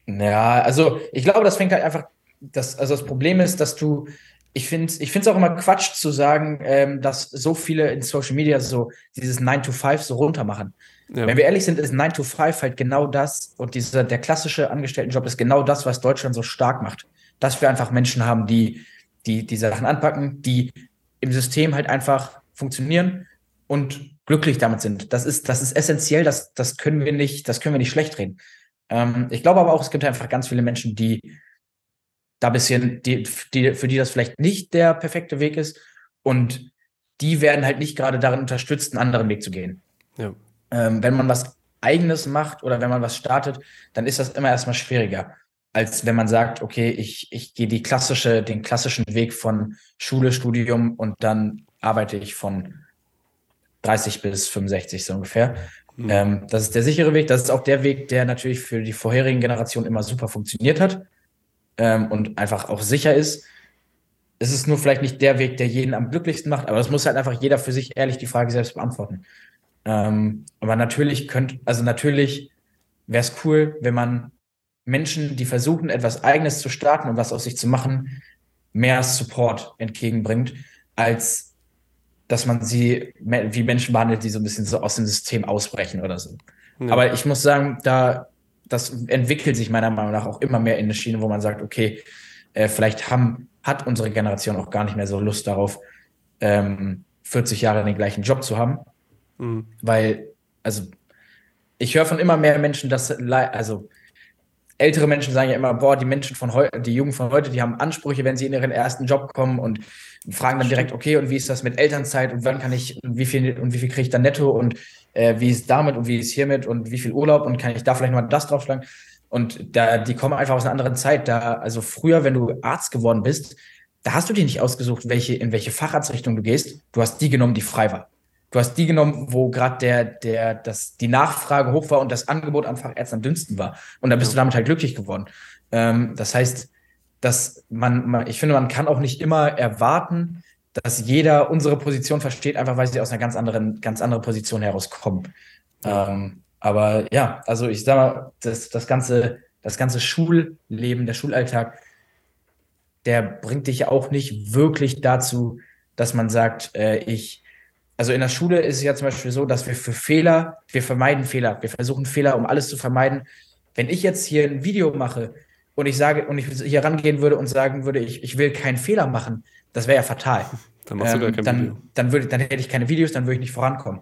nicht? Ja, also ich glaube, das fängt halt einfach, das, also das Problem ist, dass du, ich finde ich finde es auch immer Quatsch zu sagen, ähm, dass so viele in Social Media so dieses 9 to 5 so runter machen. Ja. Wenn wir ehrlich sind, ist 9 to 5 halt genau das und dieser, der klassische Angestelltenjob ist genau das, was Deutschland so stark macht. Dass wir einfach Menschen haben, die, die die Sachen anpacken, die im System halt einfach funktionieren und glücklich damit sind. Das ist, das ist essentiell, das, das können wir nicht, das können wir nicht schlecht reden. Ähm, ich glaube aber auch, es gibt einfach ganz viele Menschen, die da bisschen, die, die, für die das vielleicht nicht der perfekte Weg ist. Und die werden halt nicht gerade darin unterstützt, einen anderen Weg zu gehen. Ja. Ähm, wenn man was Eigenes macht oder wenn man was startet, dann ist das immer erstmal schwieriger, als wenn man sagt, okay, ich, ich gehe die klassische, den klassischen Weg von Schule, Studium und dann arbeite ich von 30 bis 65 so ungefähr. Mhm. Ähm, das ist der sichere Weg. Das ist auch der Weg, der natürlich für die vorherigen Generationen immer super funktioniert hat ähm, und einfach auch sicher ist. Es ist nur vielleicht nicht der Weg, der jeden am glücklichsten macht, aber das muss halt einfach jeder für sich ehrlich die Frage selbst beantworten. Ähm, aber natürlich könnte, also natürlich wäre es cool, wenn man Menschen, die versuchen, etwas Eigenes zu starten und was aus sich zu machen, mehr Support entgegenbringt, als dass man sie wie Menschen behandelt, die so ein bisschen so aus dem System ausbrechen oder so. Ja. Aber ich muss sagen, da das entwickelt sich meiner Meinung nach auch immer mehr in eine Schiene, wo man sagt, okay, äh, vielleicht haben, hat unsere Generation auch gar nicht mehr so Lust darauf, ähm, 40 Jahre den gleichen Job zu haben. Mhm. Weil, also, ich höre von immer mehr Menschen, dass, also, ältere Menschen sagen ja immer, boah, die Menschen von heute, die Jugend von heute, die haben Ansprüche, wenn sie in ihren ersten Job kommen und fragen dann direkt, okay, und wie ist das mit Elternzeit und wann kann ich, wie viel und wie viel kriege ich dann netto und äh, wie ist damit und wie ist hiermit und wie viel Urlaub und kann ich da vielleicht mal das draufschlagen? Und da, die kommen einfach aus einer anderen Zeit. Da, also früher, wenn du Arzt geworden bist, da hast du dir nicht ausgesucht, welche, in welche Facharztrichtung du gehst. Du hast die genommen, die frei war. Du hast die genommen, wo gerade der, der, das, die Nachfrage hoch war und das Angebot am Fachärzten am dünnsten war. Und da bist ja. du damit halt glücklich geworden. Ähm, das heißt, dass man, man, ich finde, man kann auch nicht immer erwarten, dass jeder unsere Position versteht, einfach weil sie aus einer ganz anderen, ganz anderen Position herauskommen. Ähm, aber ja, also ich sag mal, das, das ganze, das ganze Schulleben, der Schulalltag, der bringt dich auch nicht wirklich dazu, dass man sagt, äh, ich, also in der Schule ist es ja zum Beispiel so, dass wir für Fehler, wir vermeiden Fehler, wir versuchen Fehler, um alles zu vermeiden. Wenn ich jetzt hier ein Video mache und ich sage, und ich hier rangehen würde und sagen würde, ich, ich will keinen Fehler machen, das wäre ja fatal. Dann machst du gar ähm, kein dann, Video. Dann, würde, dann hätte ich keine Videos, dann würde ich nicht vorankommen.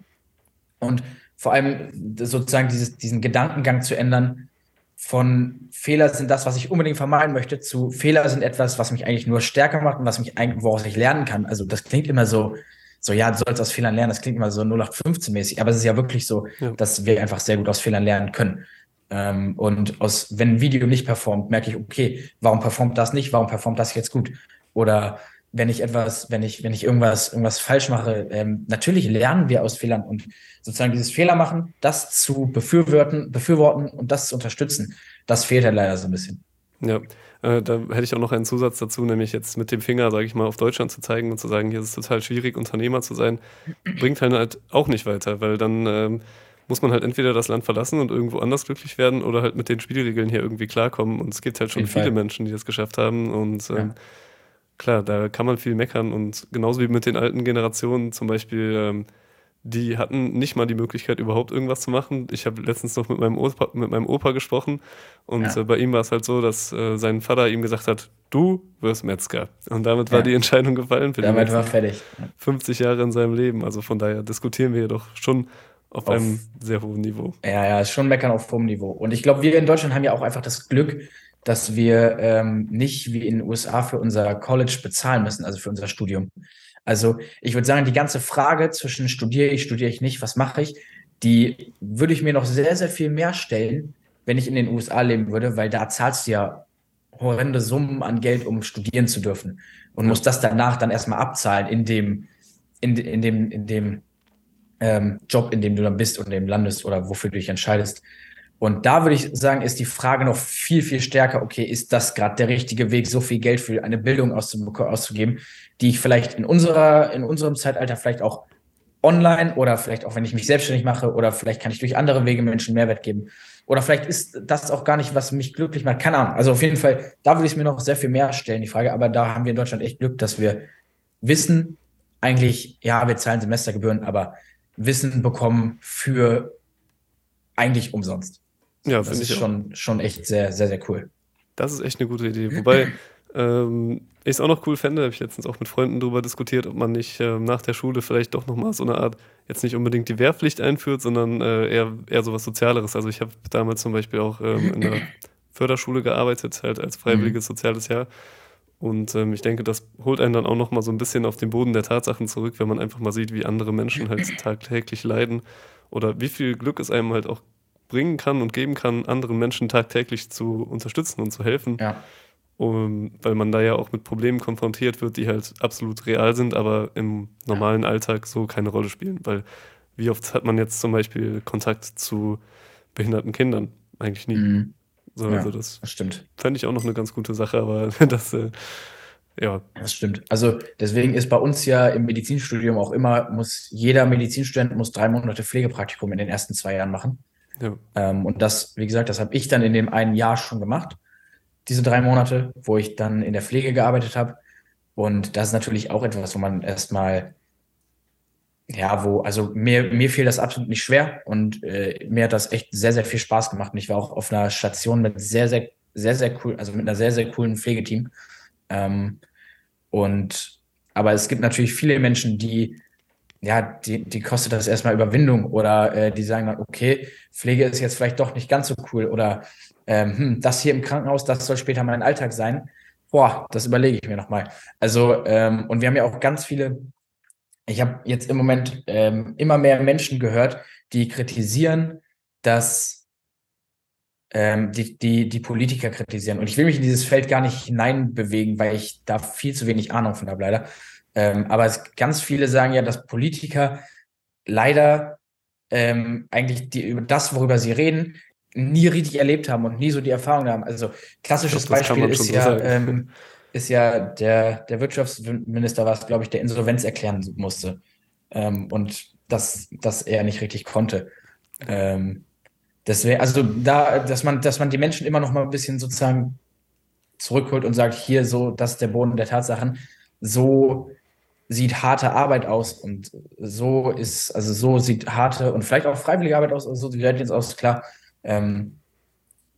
Und vor allem sozusagen dieses, diesen Gedankengang zu ändern, von Fehler sind das, was ich unbedingt vermeiden möchte, zu Fehler sind etwas, was mich eigentlich nur stärker macht und was mich eigentlich, woraus ich lernen kann. Also das klingt immer so, so ja, du sollst aus Fehlern lernen, das klingt immer so 0815-mäßig, aber es ist ja wirklich so, ja. dass wir einfach sehr gut aus Fehlern lernen können. Ähm, und aus, wenn ein Video nicht performt, merke ich, okay, warum performt das nicht, warum performt das jetzt gut? Oder wenn ich etwas, wenn ich, wenn ich irgendwas, irgendwas falsch mache, ähm, natürlich lernen wir aus Fehlern und sozusagen dieses Fehler machen, das zu befürworten, befürworten und das zu unterstützen, das fehlt halt leider so ein bisschen. Ja, äh, da hätte ich auch noch einen Zusatz dazu, nämlich jetzt mit dem Finger, sage ich mal, auf Deutschland zu zeigen und zu sagen, hier ist es total schwierig, Unternehmer zu sein, bringt halt, halt auch nicht weiter, weil dann ähm, muss man halt entweder das Land verlassen und irgendwo anders glücklich werden oder halt mit den Spielregeln hier irgendwie klarkommen. Und es gibt halt schon viele Fall. Menschen, die das geschafft haben und ähm, ja klar, da kann man viel meckern und genauso wie mit den alten Generationen zum Beispiel, ähm, die hatten nicht mal die Möglichkeit, überhaupt irgendwas zu machen. Ich habe letztens noch mit meinem Opa, mit meinem Opa gesprochen und ja. äh, bei ihm war es halt so, dass äh, sein Vater ihm gesagt hat, du wirst Metzger. Und damit ja. war die Entscheidung gefallen für Damit war fertig. 50 Jahre in seinem Leben. Also von daher diskutieren wir doch schon auf, auf einem sehr hohen Niveau. Ja, ja, ist schon meckern auf hohem Niveau. Und ich glaube, wir in Deutschland haben ja auch einfach das Glück, dass wir ähm, nicht wie in den USA für unser College bezahlen müssen, also für unser Studium. Also ich würde sagen, die ganze Frage zwischen studiere ich, studiere ich nicht, was mache ich, die würde ich mir noch sehr, sehr viel mehr stellen, wenn ich in den USA leben würde, weil da zahlst du ja horrende Summen an Geld, um studieren zu dürfen und musst das danach dann erstmal abzahlen in dem, in, in dem, in dem ähm, Job, in dem du dann bist und in dem landest oder wofür du dich entscheidest. Und da würde ich sagen, ist die Frage noch viel, viel stärker, okay, ist das gerade der richtige Weg, so viel Geld für eine Bildung auszugeben, die ich vielleicht in unserer, in unserem Zeitalter vielleicht auch online oder vielleicht auch, wenn ich mich selbstständig mache oder vielleicht kann ich durch andere Wege Menschen Mehrwert geben. Oder vielleicht ist das auch gar nicht, was mich glücklich macht. Keine Ahnung. Also auf jeden Fall, da würde ich es mir noch sehr viel mehr stellen, die Frage. Aber da haben wir in Deutschland echt Glück, dass wir wissen, eigentlich, ja, wir zahlen Semestergebühren, aber Wissen bekommen für eigentlich umsonst. Ja, das ist schon, schon echt sehr, sehr, sehr cool. Das ist echt eine gute Idee. Wobei ähm, ich es auch noch cool fände, habe ich letztens auch mit Freunden darüber diskutiert, ob man nicht ähm, nach der Schule vielleicht doch nochmal so eine Art, jetzt nicht unbedingt die Wehrpflicht einführt, sondern äh, eher, eher so was Sozialeres. Also ich habe damals zum Beispiel auch ähm, in der Förderschule gearbeitet, halt als freiwilliges mhm. soziales Jahr. Und ähm, ich denke, das holt einen dann auch nochmal so ein bisschen auf den Boden der Tatsachen zurück, wenn man einfach mal sieht, wie andere Menschen halt tagtäglich leiden oder wie viel Glück es einem halt auch bringen kann und geben kann, anderen Menschen tagtäglich zu unterstützen und zu helfen. Ja. Um, weil man da ja auch mit Problemen konfrontiert wird, die halt absolut real sind, aber im normalen ja. Alltag so keine Rolle spielen. Weil wie oft hat man jetzt zum Beispiel Kontakt zu behinderten Kindern? Eigentlich nie. Mhm. So, ja, also das, das stimmt. Fände ich auch noch eine ganz gute Sache, aber das, äh, ja. Das stimmt. Also deswegen ist bei uns ja im Medizinstudium auch immer, muss jeder Medizinstudent muss drei Monate Pflegepraktikum in den ersten zwei Jahren machen. Ja. Ähm, und das, wie gesagt, das habe ich dann in dem einen Jahr schon gemacht, diese drei Monate, wo ich dann in der Pflege gearbeitet habe. Und das ist natürlich auch etwas, wo man erstmal, ja, wo, also mir, mir fiel das absolut nicht schwer und äh, mir hat das echt sehr, sehr viel Spaß gemacht. Und ich war auch auf einer Station mit sehr, sehr, sehr, sehr cool, also mit einer sehr, sehr coolen Pflegeteam. Ähm, und aber es gibt natürlich viele Menschen, die ja, die, die kostet das erstmal Überwindung oder äh, die sagen dann, okay, Pflege ist jetzt vielleicht doch nicht ganz so cool oder ähm, hm, das hier im Krankenhaus, das soll später mein Alltag sein. Boah, das überlege ich mir nochmal. Also, ähm, und wir haben ja auch ganz viele, ich habe jetzt im Moment ähm, immer mehr Menschen gehört, die kritisieren, dass ähm, die, die, die Politiker kritisieren. Und ich will mich in dieses Feld gar nicht hineinbewegen, weil ich da viel zu wenig Ahnung von habe, leider. Ähm, aber es, ganz viele sagen ja, dass Politiker leider ähm, eigentlich die, über das, worüber sie reden, nie richtig erlebt haben und nie so die Erfahrung haben. Also klassisches glaub, Beispiel ist so ja, ähm, ist ja der, der Wirtschaftsminister war es, glaube ich, der Insolvenz erklären musste. Ähm, und das, das er nicht richtig konnte. Ähm, deswegen, also da, dass man, dass man die Menschen immer noch mal ein bisschen sozusagen zurückholt und sagt, hier so, das ist der Boden der Tatsachen. So sieht harte Arbeit aus und so ist, also so sieht harte und vielleicht auch freiwillige Arbeit aus, also so sieht jetzt aus, klar. Ähm,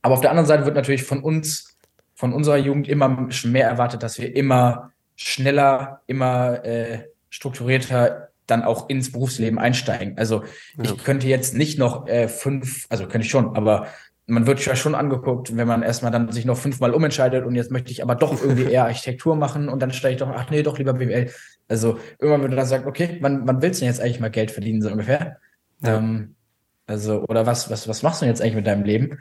aber auf der anderen Seite wird natürlich von uns, von unserer Jugend immer mehr erwartet, dass wir immer schneller, immer äh, strukturierter dann auch ins Berufsleben einsteigen. Also ja. ich könnte jetzt nicht noch äh, fünf, also könnte ich schon, aber man wird ja schon angeguckt, wenn man erstmal dann sich noch fünfmal umentscheidet und jetzt möchte ich aber doch irgendwie eher Architektur machen und dann steige ich doch, ach nee, doch lieber BWL. Also irgendwann wird dann sagt, okay, wann, wann willst du denn jetzt eigentlich mal Geld verdienen, so ungefähr? Ja. Ähm, also, oder was, was, was machst du jetzt eigentlich mit deinem Leben?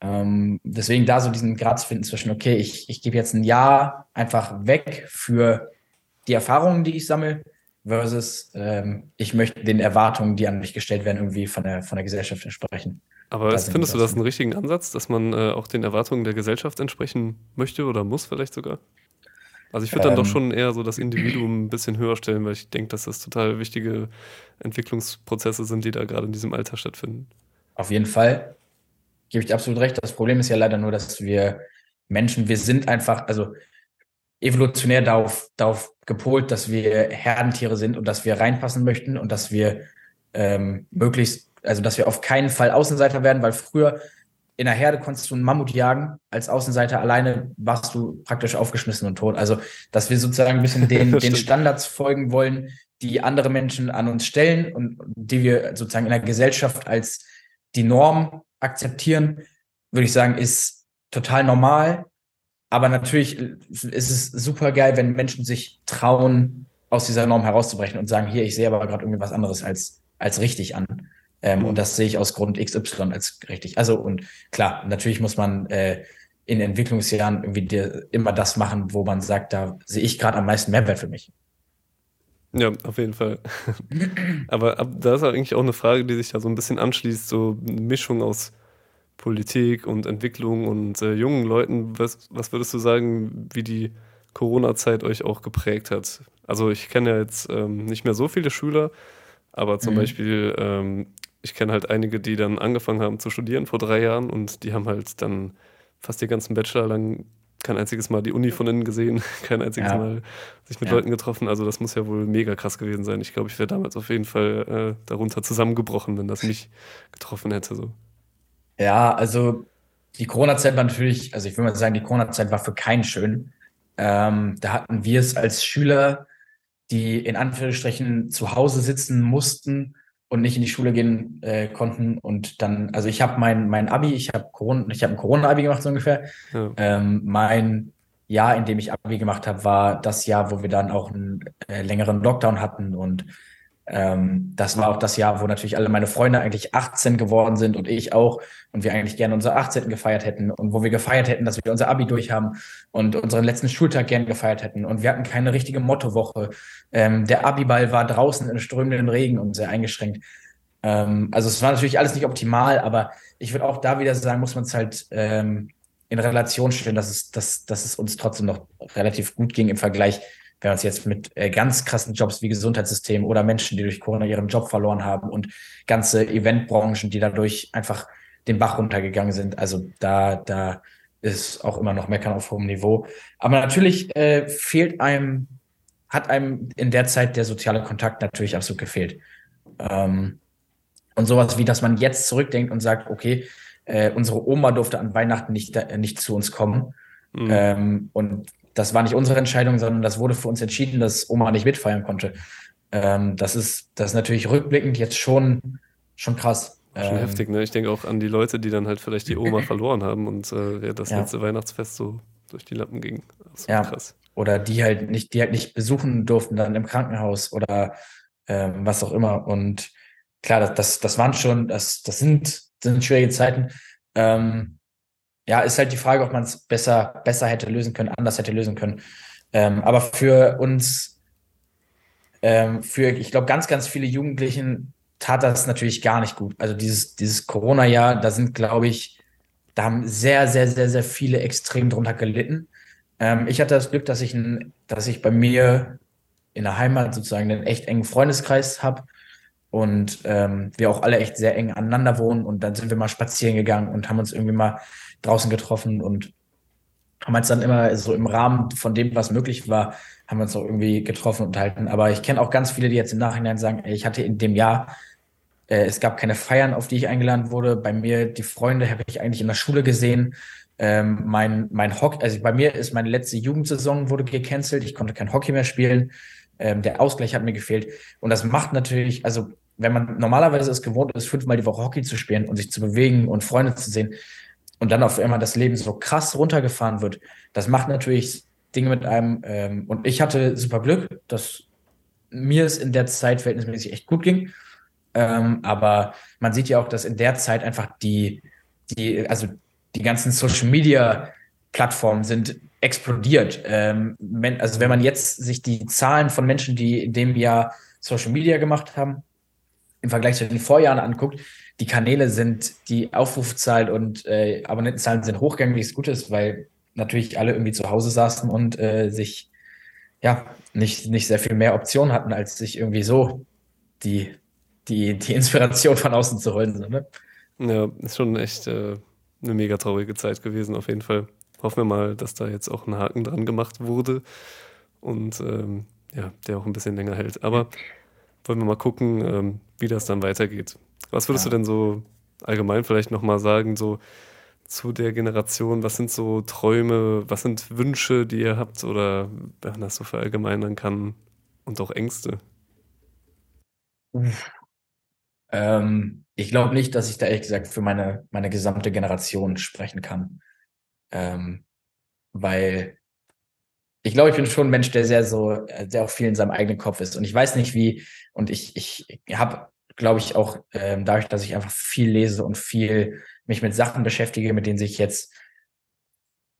Ähm, deswegen da so diesen Grad zu finden zwischen, okay, ich, ich gebe jetzt ein Jahr einfach weg für die Erfahrungen, die ich sammle, versus ähm, ich möchte den Erwartungen, die an mich gestellt werden, irgendwie von der, von der Gesellschaft entsprechen. Aber das findest du das einen richtigen Ansatz, dass man äh, auch den Erwartungen der Gesellschaft entsprechen möchte oder muss vielleicht sogar? Also ich würde dann ähm, doch schon eher so das Individuum ein bisschen höher stellen, weil ich denke, dass das total wichtige Entwicklungsprozesse sind, die da gerade in diesem Alter stattfinden. Auf jeden Fall gebe ich dir absolut recht. Das Problem ist ja leider nur, dass wir Menschen, wir sind einfach, also evolutionär darauf, darauf gepolt, dass wir Herdentiere sind und dass wir reinpassen möchten und dass wir ähm, möglichst, also dass wir auf keinen Fall Außenseiter werden, weil früher in der Herde konntest du einen Mammut jagen, als Außenseiter alleine warst du praktisch aufgeschmissen und tot. Also, dass wir sozusagen ein bisschen den, den Standards folgen wollen, die andere Menschen an uns stellen und die wir sozusagen in der Gesellschaft als die Norm akzeptieren, würde ich sagen, ist total normal. Aber natürlich ist es super geil, wenn Menschen sich trauen, aus dieser Norm herauszubrechen und sagen, hier, ich sehe aber gerade irgendwie was anderes als, als richtig an. Ähm, mhm. Und das sehe ich aus Grund XY als richtig. Also, und klar, natürlich muss man äh, in Entwicklungsjahren irgendwie dir immer das machen, wo man sagt, da sehe ich gerade am meisten Mehrwert für mich. Ja, auf jeden Fall. aber ab, da ist eigentlich auch eine Frage, die sich da so ein bisschen anschließt, so eine Mischung aus Politik und Entwicklung und äh, jungen Leuten. Was, was würdest du sagen, wie die Corona-Zeit euch auch geprägt hat? Also ich kenne ja jetzt ähm, nicht mehr so viele Schüler, aber zum mhm. Beispiel, ähm, ich kenne halt einige, die dann angefangen haben zu studieren vor drei Jahren und die haben halt dann fast den ganzen Bachelor lang kein einziges Mal die Uni von innen gesehen, kein einziges ja. Mal sich mit ja. Leuten getroffen. Also das muss ja wohl mega krass gewesen sein. Ich glaube, ich wäre damals auf jeden Fall äh, darunter zusammengebrochen, wenn das mich getroffen hätte. So. Ja, also die Corona-Zeit war natürlich, also ich würde mal sagen, die Corona-Zeit war für keinen schön. Ähm, da hatten wir es als Schüler, die in Anführungsstrichen zu Hause sitzen mussten und nicht in die Schule gehen äh, konnten. Und dann, also ich habe mein, mein Abi, ich habe Corona, ich habe ein Corona-Abi gemacht, so ungefähr. Ja. Ähm, mein Jahr, in dem ich Abi gemacht habe, war das Jahr, wo wir dann auch einen äh, längeren Lockdown hatten und ähm, das war auch das Jahr, wo natürlich alle meine Freunde eigentlich 18 geworden sind und ich auch und wir eigentlich gerne unser 18. gefeiert hätten und wo wir gefeiert hätten, dass wir unser Abi durch haben und unseren letzten Schultag gern gefeiert hätten und wir hatten keine richtige Mottowoche. Ähm, der Abiball war draußen in strömenden Regen und sehr eingeschränkt. Ähm, also es war natürlich alles nicht optimal, aber ich würde auch da wieder sagen, muss man es halt ähm, in Relation stellen, dass es, dass, dass es uns trotzdem noch relativ gut ging im Vergleich wenn man es jetzt mit äh, ganz krassen Jobs wie Gesundheitssystem oder Menschen, die durch Corona ihren Job verloren haben und ganze Eventbranchen, die dadurch einfach den Bach runtergegangen sind. Also da, da ist auch immer noch Meckern auf hohem Niveau. Aber natürlich äh, fehlt einem, hat einem in der Zeit der soziale Kontakt natürlich absolut gefehlt. Ähm, und sowas wie, dass man jetzt zurückdenkt und sagt, okay, äh, unsere Oma durfte an Weihnachten nicht, äh, nicht zu uns kommen. Mhm. Ähm, und das war nicht unsere Entscheidung, sondern das wurde für uns entschieden, dass Oma nicht mitfeiern konnte. Ähm, das ist, das ist natürlich rückblickend jetzt schon, schon krass. Schon ähm, heftig, ne? Ich denke auch an die Leute, die dann halt vielleicht die Oma verloren haben und äh, das ja. letzte Weihnachtsfest so durch die Lappen ging. ja. krass. Oder die halt nicht, die halt nicht besuchen durften dann im Krankenhaus oder ähm, was auch immer. Und klar, das, das, das waren schon, das, das sind, sind schwierige Zeiten. Ähm, ja, ist halt die Frage, ob man es besser, besser hätte lösen können, anders hätte lösen können. Ähm, aber für uns, ähm, für, ich glaube, ganz, ganz viele Jugendlichen tat das natürlich gar nicht gut. Also dieses, dieses Corona-Jahr, da sind, glaube ich, da haben sehr, sehr, sehr, sehr viele extrem drunter gelitten. Ähm, ich hatte das Glück, dass ich, ein, dass ich bei mir in der Heimat sozusagen einen echt engen Freundeskreis habe und ähm, wir auch alle echt sehr eng aneinander wohnen und dann sind wir mal spazieren gegangen und haben uns irgendwie mal draußen getroffen und haben uns dann immer so im Rahmen von dem, was möglich war, haben wir uns auch irgendwie getroffen und unterhalten. Aber ich kenne auch ganz viele, die jetzt im Nachhinein sagen, ey, ich hatte in dem Jahr, äh, es gab keine Feiern, auf die ich eingeladen wurde. Bei mir, die Freunde habe ich eigentlich in der Schule gesehen. Ähm, mein, mein Hockey, also bei mir ist meine letzte Jugendsaison wurde gecancelt. Ich konnte kein Hockey mehr spielen. Ähm, der Ausgleich hat mir gefehlt. Und das macht natürlich, also wenn man normalerweise es gewohnt ist, fünfmal die Woche Hockey zu spielen und sich zu bewegen und Freunde zu sehen und dann auf einmal das Leben so krass runtergefahren wird, das macht natürlich Dinge mit einem. Ähm, und ich hatte super Glück, dass mir es in der Zeit verhältnismäßig echt gut ging. Ähm, aber man sieht ja auch, dass in der Zeit einfach die, die, also die ganzen Social Media Plattformen sind explodiert. Ähm, also wenn man jetzt sich die Zahlen von Menschen, die in dem Jahr Social Media gemacht haben, im Vergleich zu den Vorjahren anguckt, die Kanäle sind, die Aufrufzahlen und äh, Abonnentenzahlen sind hochgegangen, wie es gut ist, weil natürlich alle irgendwie zu Hause saßen und äh, sich ja nicht, nicht sehr viel mehr Optionen hatten, als sich irgendwie so die, die, die Inspiration von außen zu holen. So, ne? Ja, ist schon echt äh, eine mega traurige Zeit gewesen, auf jeden Fall. Hoffen wir mal, dass da jetzt auch ein Haken dran gemacht wurde und ähm, ja, der auch ein bisschen länger hält. Aber wollen wir mal gucken, ähm, wie das dann weitergeht. Was würdest ja. du denn so allgemein vielleicht nochmal sagen, so zu der Generation? Was sind so Träume, was sind Wünsche, die ihr habt oder wenn man das so verallgemeinern kann und auch Ängste? Ähm, ich glaube nicht, dass ich da ehrlich gesagt für meine, meine gesamte Generation sprechen kann. Ähm, weil ich glaube, ich bin schon ein Mensch, der sehr so, der auch viel in seinem eigenen Kopf ist. Und ich weiß nicht wie, und ich, ich habe, glaube ich, auch ähm, dadurch, dass ich einfach viel lese und viel mich mit Sachen beschäftige, mit denen sich jetzt,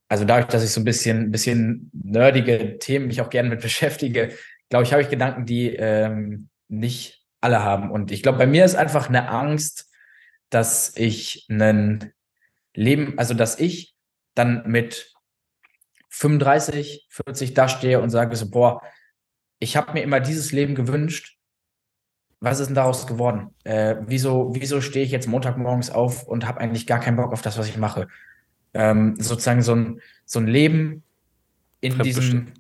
also dadurch, dass ich so ein bisschen, bisschen nerdige Themen mich auch gerne mit beschäftige, glaube ich, habe ich Gedanken, die ähm, nicht alle haben. Und ich glaube, bei mir ist einfach eine Angst, dass ich ein Leben, also dass ich dann mit 35, 40 da stehe und sage so, boah, ich habe mir immer dieses Leben gewünscht. Was ist denn daraus geworden? Äh, wieso, wieso stehe ich jetzt Montagmorgens auf und habe eigentlich gar keinen Bock auf das, was ich mache? Ähm, sozusagen so ein, so ein Leben in diesem,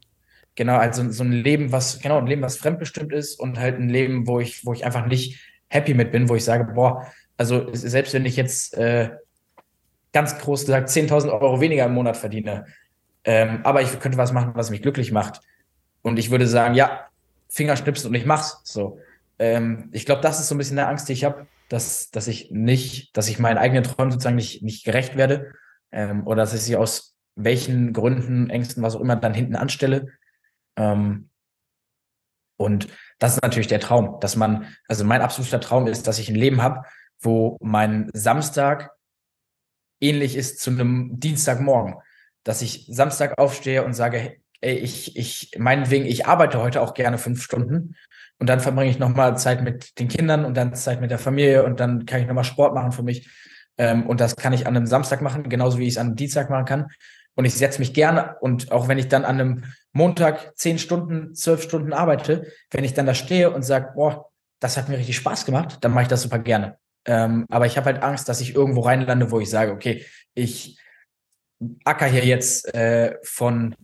genau, also so ein Leben, was, genau, ein Leben, was fremdbestimmt ist und halt ein Leben, wo ich, wo ich einfach nicht happy mit bin, wo ich sage, boah, also selbst wenn ich jetzt äh, ganz groß gesagt 10.000 Euro weniger im Monat verdiene, ähm, aber ich könnte was machen, was mich glücklich macht. Und ich würde sagen, ja, Fingerschnipsen und ich mach's. So. Ähm, ich glaube, das ist so ein bisschen der Angst, die ich habe, dass, dass ich nicht, dass ich meinen eigenen Träumen sozusagen nicht, nicht gerecht werde. Ähm, oder dass ich sie aus welchen Gründen, Ängsten, was auch immer, dann hinten anstelle. Ähm, und das ist natürlich der Traum, dass man, also mein absoluter Traum ist, dass ich ein Leben habe, wo mein Samstag ähnlich ist zu einem Dienstagmorgen dass ich Samstag aufstehe und sage, ey, ich, ich, meinetwegen, ich arbeite heute auch gerne fünf Stunden und dann verbringe ich nochmal Zeit mit den Kindern und dann Zeit mit der Familie und dann kann ich nochmal Sport machen für mich. Ähm, und das kann ich an einem Samstag machen, genauso wie ich es an einem Dienstag machen kann. Und ich setze mich gerne und auch wenn ich dann an einem Montag zehn Stunden, zwölf Stunden arbeite, wenn ich dann da stehe und sage, boah, das hat mir richtig Spaß gemacht, dann mache ich das super gerne. Ähm, aber ich habe halt Angst, dass ich irgendwo reinlande, wo ich sage, okay, ich acker hier jetzt äh, von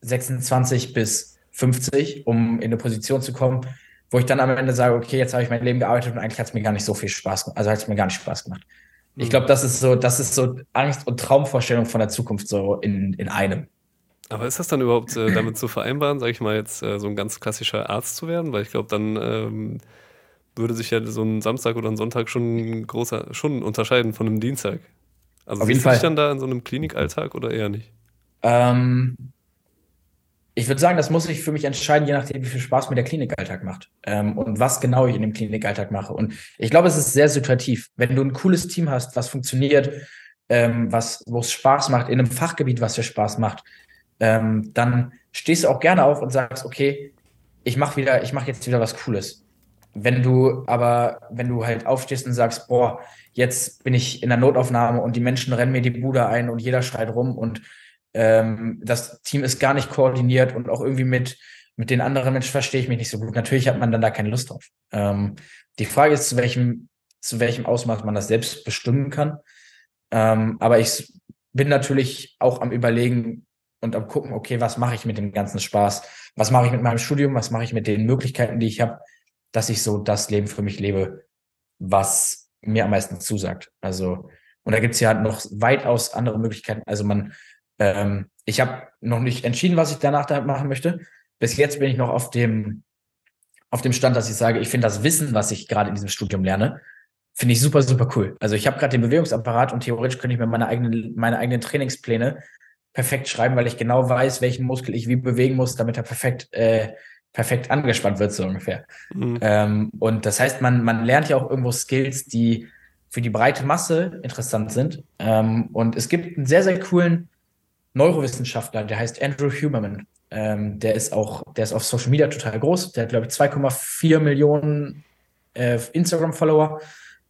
26 bis 50, um in eine Position zu kommen, wo ich dann am Ende sage, okay, jetzt habe ich mein Leben gearbeitet und eigentlich hat es mir gar nicht so viel Spaß gemacht. Also hat es mir gar nicht Spaß gemacht. Ich glaube, das ist so, das ist so Angst und Traumvorstellung von der Zukunft so in, in einem. Aber ist das dann überhaupt äh, damit zu vereinbaren, sage ich mal jetzt, äh, so ein ganz klassischer Arzt zu werden? Weil ich glaube, dann ähm, würde sich ja so ein Samstag oder ein Sonntag schon großer, schon unterscheiden von einem Dienstag. Also Auf jeden Fall. dann da in so einem Klinikalltag oder eher nicht? Ähm, ich würde sagen, das muss ich für mich entscheiden, je nachdem, wie viel Spaß mir der Klinikalltag macht ähm, und was genau ich in dem Klinikalltag mache. Und ich glaube, es ist sehr situativ. Wenn du ein cooles Team hast, was funktioniert, ähm, was, wo es Spaß macht, in einem Fachgebiet, was dir Spaß macht, ähm, dann stehst du auch gerne auf und sagst, okay, ich mache wieder, ich mache jetzt wieder was Cooles. wenn du aber, wenn du halt aufstehst und sagst, boah, jetzt bin ich in der Notaufnahme und die Menschen rennen mir die Bude ein und jeder schreit rum und ähm, das Team ist gar nicht koordiniert und auch irgendwie mit, mit den anderen Menschen verstehe ich mich nicht so gut. Natürlich hat man dann da keine Lust drauf. Ähm, die Frage ist, zu welchem, zu welchem Ausmaß man das selbst bestimmen kann. Ähm, aber ich bin natürlich auch am Überlegen und am gucken, okay, was mache ich mit dem ganzen Spaß? Was mache ich mit meinem Studium? Was mache ich mit den Möglichkeiten, die ich habe, dass ich so das Leben für mich lebe, was mir am meisten zusagt. Also, und da gibt es ja noch weitaus andere Möglichkeiten. Also man, ähm, ich habe noch nicht entschieden, was ich danach da machen möchte. Bis jetzt bin ich noch auf dem, auf dem Stand, dass ich sage, ich finde das Wissen, was ich gerade in diesem Studium lerne, finde ich super, super cool. Also ich habe gerade den Bewegungsapparat und theoretisch könnte ich mir meine eigenen, meine eigenen Trainingspläne perfekt schreiben, weil ich genau weiß, welchen Muskel ich wie bewegen muss, damit er perfekt, äh, perfekt angespannt wird, so ungefähr. Mhm. Ähm, und das heißt, man, man lernt ja auch irgendwo Skills, die für die breite Masse interessant sind. Ähm, und es gibt einen sehr, sehr coolen Neurowissenschaftler, der heißt Andrew Huberman. Ähm, der ist auch, der ist auf Social Media total groß. Der hat, glaube ich, 2,4 Millionen äh, Instagram-Follower.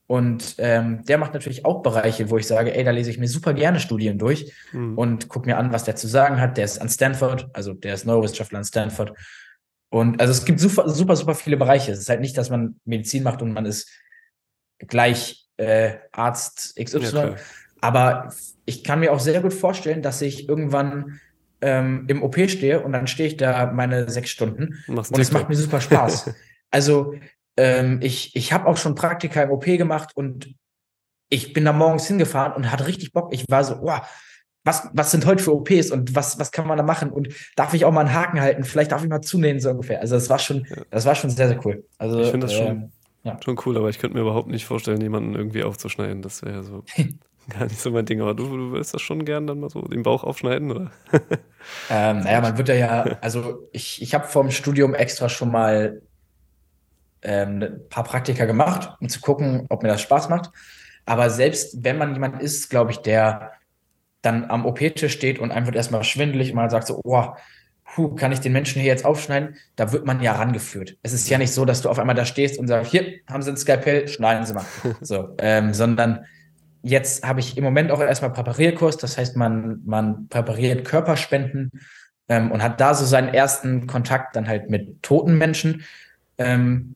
Und ähm, der macht natürlich auch Bereiche, wo ich sage, ey, da lese ich mir super gerne Studien durch mhm. und gucke mir an, was der zu sagen hat. Der ist an Stanford, also der ist Neurowissenschaftler an Stanford. Und also es gibt super, super, super viele Bereiche. Es ist halt nicht, dass man Medizin macht und man ist gleich äh, Arzt XY. Ja, aber ich kann mir auch sehr gut vorstellen, dass ich irgendwann ähm, im OP stehe und dann stehe ich da meine sechs Stunden Machst und es macht mir super Spaß. also ähm, ich, ich habe auch schon Praktika im OP gemacht und ich bin da morgens hingefahren und hatte richtig Bock. Ich war so, oh, was, was sind heute für OPs und was, was kann man da machen? Und darf ich auch mal einen Haken halten? Vielleicht darf ich mal zunähen, so ungefähr. Also das war schon, das war schon sehr, sehr cool. Also, ich finde das schon, ähm, ja. schon cool, aber ich könnte mir überhaupt nicht vorstellen, jemanden irgendwie aufzuschneiden. Das wäre ja so gar nicht so mein Ding. Aber du, du willst das schon gern dann mal so den Bauch aufschneiden, oder? ähm, naja, man wird ja ja, also ich, ich habe vom Studium extra schon mal ähm, ein paar Praktika gemacht, um zu gucken, ob mir das Spaß macht. Aber selbst wenn man jemand ist, glaube ich, der dann am OP-Tisch steht und einfach erstmal schwindelig und man sagt so, oh, puh, kann ich den Menschen hier jetzt aufschneiden? Da wird man ja rangeführt. Es ist ja nicht so, dass du auf einmal da stehst und sagst, hier haben Sie ein Skalpell, schneiden Sie mal. so, ähm, sondern jetzt habe ich im Moment auch erstmal Präparierkurs, das heißt, man, man präpariert Körperspenden ähm, und hat da so seinen ersten Kontakt dann halt mit toten Menschen. Ähm,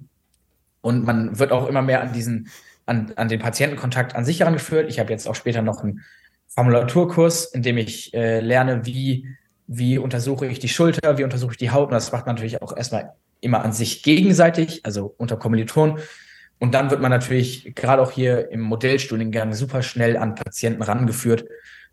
und man wird auch immer mehr an diesen, an, an den Patientenkontakt an sich herangeführt. Ich habe jetzt auch später noch einen Formulaturkurs, in dem ich äh, lerne, wie, wie untersuche ich die Schulter, wie untersuche ich die Haut. Und das macht man natürlich auch erstmal immer an sich gegenseitig, also unter Kommilitonen. Und dann wird man natürlich gerade auch hier im Modellstudiengang super schnell an Patienten rangeführt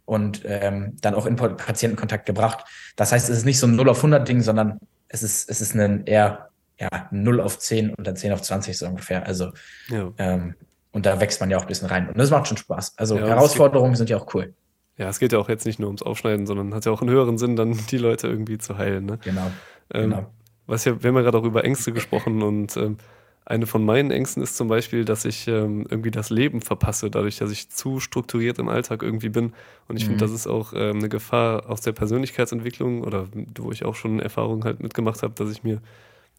und ähm, dann auch in Patientenkontakt gebracht. Das heißt, es ist nicht so ein 0 auf 100 Ding, sondern es ist, es ist ein eher ja, 0 auf 10 und dann 10 auf 20 so ungefähr. Also, ja. ähm, und da wächst man ja auch ein bisschen rein. Und das macht schon Spaß. Also, ja, Herausforderungen sind ja auch cool. Ja, es geht ja auch jetzt nicht nur ums Aufschneiden, sondern hat ja auch einen höheren Sinn, dann die Leute irgendwie zu heilen. Ne? Genau. Ähm, genau. Was ja, wir haben ja gerade auch über Ängste gesprochen und ähm, eine von meinen Ängsten ist zum Beispiel, dass ich ähm, irgendwie das Leben verpasse, dadurch, dass ich zu strukturiert im Alltag irgendwie bin. Und ich mhm. finde, das ist auch ähm, eine Gefahr aus der Persönlichkeitsentwicklung oder wo ich auch schon Erfahrungen halt mitgemacht habe, dass ich mir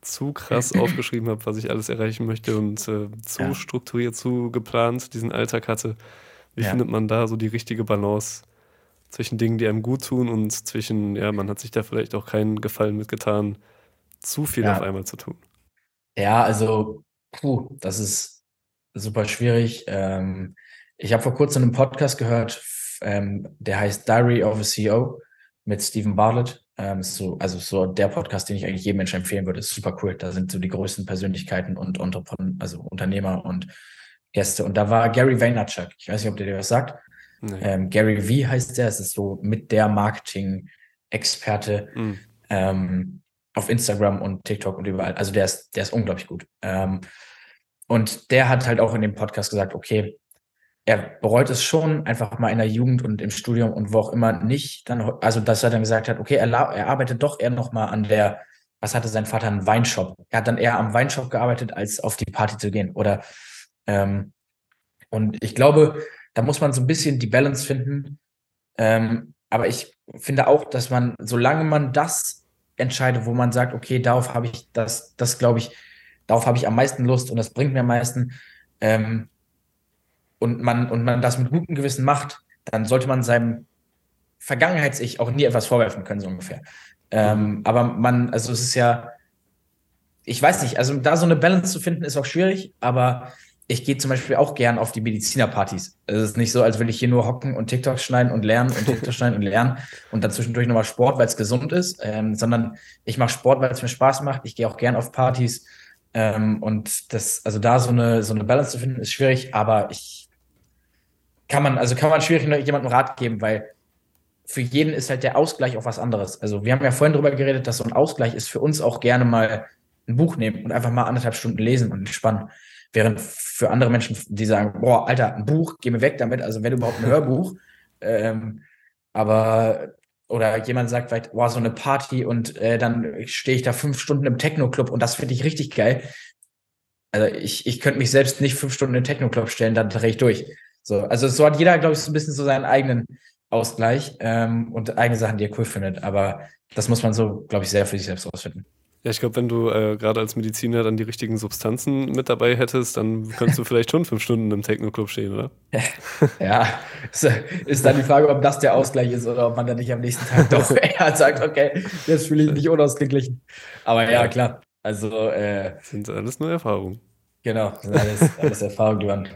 zu krass aufgeschrieben habe, was ich alles erreichen möchte und äh, zu ja. strukturiert, zu geplant diesen Alltag hatte. Wie ja. findet man da so die richtige Balance zwischen Dingen, die einem gut tun und zwischen, ja, man hat sich da vielleicht auch keinen Gefallen mitgetan, zu viel ja. auf einmal zu tun? Ja, also, puh, das ist super schwierig. Ähm, ich habe vor kurzem einen Podcast gehört, ähm, der heißt Diary of a CEO mit Stephen Bartlett. Ähm, so, also so der Podcast, den ich eigentlich jedem Menschen empfehlen würde, ist super cool. Da sind so die größten Persönlichkeiten und, und also Unternehmer und Gäste. Und da war Gary Vaynerchuk. Ich weiß nicht, ob der dir was sagt. Nee. Ähm, Gary V heißt der. Es ist so mit der Marketing-Experte mhm. ähm, auf Instagram und TikTok und überall. Also der ist, der ist unglaublich gut. Ähm, und der hat halt auch in dem Podcast gesagt, okay, er bereut es schon, einfach mal in der Jugend und im Studium und wo auch immer nicht, dann, also dass er dann gesagt hat, okay, er, er arbeitet doch eher nochmal an der, was hatte sein Vater, einen Weinshop. Er hat dann eher am Weinshop gearbeitet, als auf die Party zu gehen. Oder ähm, und ich glaube, da muss man so ein bisschen die Balance finden. Ähm, aber ich finde auch, dass man, solange man das entscheidet, wo man sagt, okay, darauf habe ich das, das glaube ich, darauf habe ich am meisten Lust und das bringt mir am meisten. Ähm, und man, und man das mit gutem Gewissen macht, dann sollte man seinem Vergangenheits-Ich auch nie etwas vorwerfen können, so ungefähr. Ähm, aber man, also es ist ja, ich weiß nicht, also da so eine Balance zu finden, ist auch schwierig, aber ich gehe zum Beispiel auch gern auf die Medizinerpartys. Es ist nicht so, als will ich hier nur hocken und TikTok schneiden und lernen und TikTok schneiden und lernen und dann zwischendurch nochmal Sport, weil es gesund ist, ähm, sondern ich mache Sport, weil es mir Spaß macht. Ich gehe auch gern auf Partys. Ähm, und das, also da so eine, so eine Balance zu finden, ist schwierig, aber ich kann man, also kann man schwierig jemandem Rat geben, weil für jeden ist halt der Ausgleich auch was anderes. Also wir haben ja vorhin darüber geredet, dass so ein Ausgleich ist für uns auch gerne mal ein Buch nehmen und einfach mal anderthalb Stunden lesen und entspannen. Während für andere Menschen, die sagen, boah, Alter, ein Buch, geh mir weg damit, also wenn überhaupt ein Hörbuch. Ähm, aber, oder jemand sagt vielleicht, boah, so eine Party und äh, dann stehe ich da fünf Stunden im Techno-Club und das finde ich richtig geil. Also ich, ich könnte mich selbst nicht fünf Stunden im Techno-Club stellen, dann drehe ich durch. So, also so hat jeder, glaube ich, so ein bisschen so seinen eigenen Ausgleich ähm, und eigene Sachen, die er cool findet. Aber das muss man so, glaube ich, sehr für sich selbst rausfinden. Ja, ich glaube, wenn du äh, gerade als Mediziner dann die richtigen Substanzen mit dabei hättest, dann könntest du vielleicht schon fünf Stunden im Techno-Club stehen, oder? ja, ist dann die Frage, ob das der Ausgleich ist oder ob man dann nicht am nächsten Tag doch eher sagt, okay, jetzt fühle ich mich unausgeglichen. Aber ja, klar. Also äh, sind alles nur Erfahrungen. Genau, sind alles, alles Erfahrungen, die man,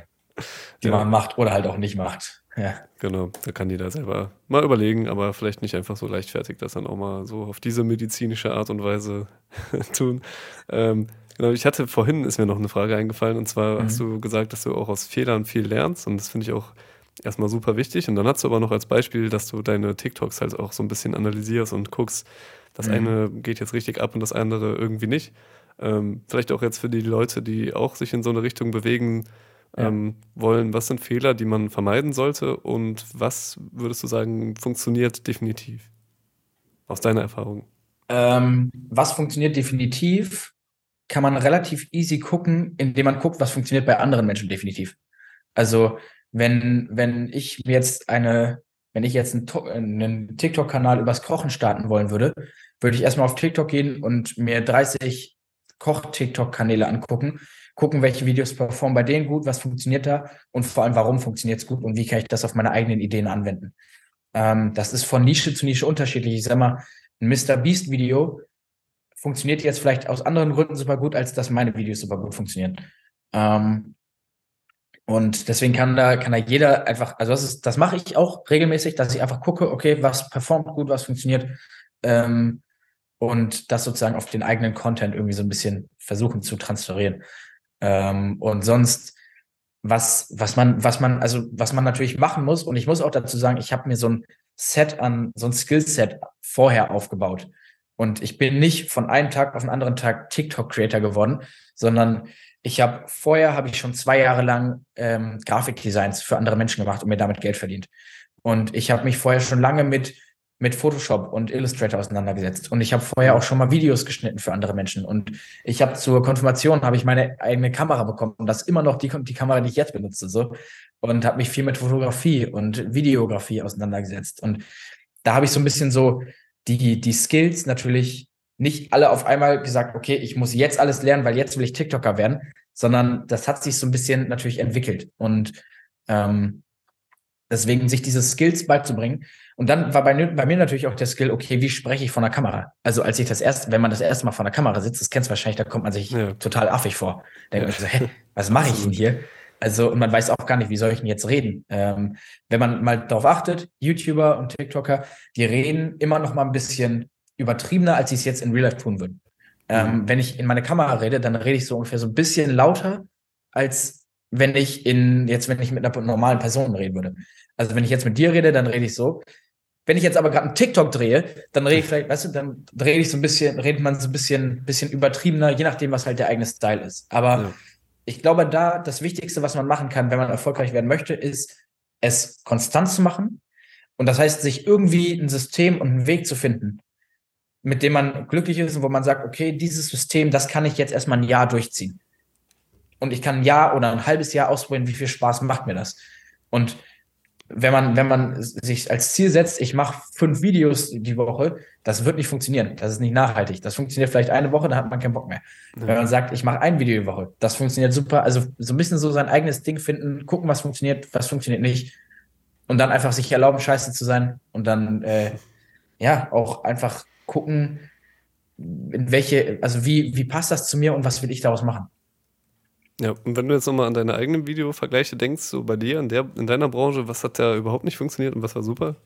die ja. man macht oder halt auch nicht macht. Ja. Genau, da kann jeder selber mal überlegen, aber vielleicht nicht einfach so leichtfertig das dann auch mal so auf diese medizinische Art und Weise tun. Ähm, genau, ich hatte vorhin, ist mir noch eine Frage eingefallen, und zwar mhm. hast du gesagt, dass du auch aus Fehlern viel lernst und das finde ich auch erstmal super wichtig. Und dann hast du aber noch als Beispiel, dass du deine TikToks halt auch so ein bisschen analysierst und guckst, das mhm. eine geht jetzt richtig ab und das andere irgendwie nicht. Ähm, vielleicht auch jetzt für die Leute, die auch sich in so eine Richtung bewegen, ja. ähm, wollen. Was sind Fehler, die man vermeiden sollte und was würdest du sagen, funktioniert definitiv? Aus deiner Erfahrung. Ähm, was funktioniert definitiv, kann man relativ easy gucken, indem man guckt, was funktioniert bei anderen Menschen definitiv. Also wenn, wenn ich jetzt eine, wenn ich jetzt einen, einen TikTok-Kanal übers Kochen starten wollen würde, würde ich erstmal auf TikTok gehen und mir 30 Koch-TikTok-Kanäle angucken, gucken, welche Videos performen bei denen gut, was funktioniert da und vor allem, warum funktioniert es gut und wie kann ich das auf meine eigenen Ideen anwenden. Ähm, das ist von Nische zu Nische unterschiedlich. Ich sag mal, ein Mr. Beast Video funktioniert jetzt vielleicht aus anderen Gründen super gut, als dass meine Videos super gut funktionieren. Ähm, und deswegen kann da, kann da jeder einfach, also das ist, das mache ich auch regelmäßig, dass ich einfach gucke, okay, was performt gut, was funktioniert. Ähm, und das sozusagen auf den eigenen Content irgendwie so ein bisschen versuchen zu transferieren. Ähm, und sonst, was, was man, was man, also was man natürlich machen muss, und ich muss auch dazu sagen, ich habe mir so ein Set an, so ein Skillset vorher aufgebaut. Und ich bin nicht von einem Tag auf den anderen Tag TikTok-Creator geworden, sondern ich habe vorher habe ich schon zwei Jahre lang ähm, Grafikdesigns für andere Menschen gemacht und mir damit Geld verdient. Und ich habe mich vorher schon lange mit mit Photoshop und Illustrator auseinandergesetzt. Und ich habe vorher auch schon mal Videos geschnitten für andere Menschen. Und ich habe zur Konfirmation habe ich meine eigene Kamera bekommen. Und das immer noch die, die Kamera, die ich jetzt benutze. So. Und habe mich viel mit Fotografie und Videografie auseinandergesetzt. Und da habe ich so ein bisschen so die, die Skills natürlich nicht alle auf einmal gesagt, okay, ich muss jetzt alles lernen, weil jetzt will ich TikToker werden, sondern das hat sich so ein bisschen natürlich entwickelt. Und ähm, deswegen sich diese Skills beizubringen und dann war bei, bei, mir natürlich auch der Skill, okay, wie spreche ich von der Kamera? Also als ich das erste, wenn man das erste Mal vor der Kamera sitzt, das kennst du wahrscheinlich, da kommt man sich ja. total affig vor. Da denkt ja. man so, hä, was mache ich denn hier? Also, und man weiß auch gar nicht, wie soll ich denn jetzt reden? Ähm, wenn man mal darauf achtet, YouTuber und TikToker, die reden immer noch mal ein bisschen übertriebener, als sie es jetzt in Real Life tun würden. Ähm, mhm. Wenn ich in meine Kamera rede, dann rede ich so ungefähr so ein bisschen lauter, als wenn ich in, jetzt, wenn ich mit einer normalen Person reden würde. Also wenn ich jetzt mit dir rede, dann rede ich so. Wenn ich jetzt aber gerade einen TikTok drehe, dann rede ich vielleicht, weißt du, dann drehe ich so ein bisschen, redet man so ein bisschen, bisschen übertriebener, je nachdem, was halt der eigene Style ist. Aber ja. ich glaube, da das Wichtigste, was man machen kann, wenn man erfolgreich werden möchte, ist, es konstant zu machen. Und das heißt, sich irgendwie ein System und einen Weg zu finden, mit dem man glücklich ist und wo man sagt, okay, dieses System, das kann ich jetzt erstmal ein Jahr durchziehen. Und ich kann ein Jahr oder ein halbes Jahr ausprobieren, wie viel Spaß macht mir das. Und wenn man, wenn man sich als Ziel setzt, ich mache fünf Videos die Woche, das wird nicht funktionieren. Das ist nicht nachhaltig. Das funktioniert vielleicht eine Woche, dann hat man keinen Bock mehr. Ja. Wenn man sagt, ich mache ein Video die Woche, das funktioniert super. Also so ein bisschen so sein eigenes Ding finden, gucken, was funktioniert, was funktioniert nicht. Und dann einfach sich erlauben, scheiße zu sein. Und dann, äh, ja, auch einfach gucken, in welche, also wie, wie passt das zu mir und was will ich daraus machen? Ja, und wenn du jetzt nochmal an deine eigenen Videovergleiche denkst, so bei dir, in, der, in deiner Branche, was hat da überhaupt nicht funktioniert und was war super?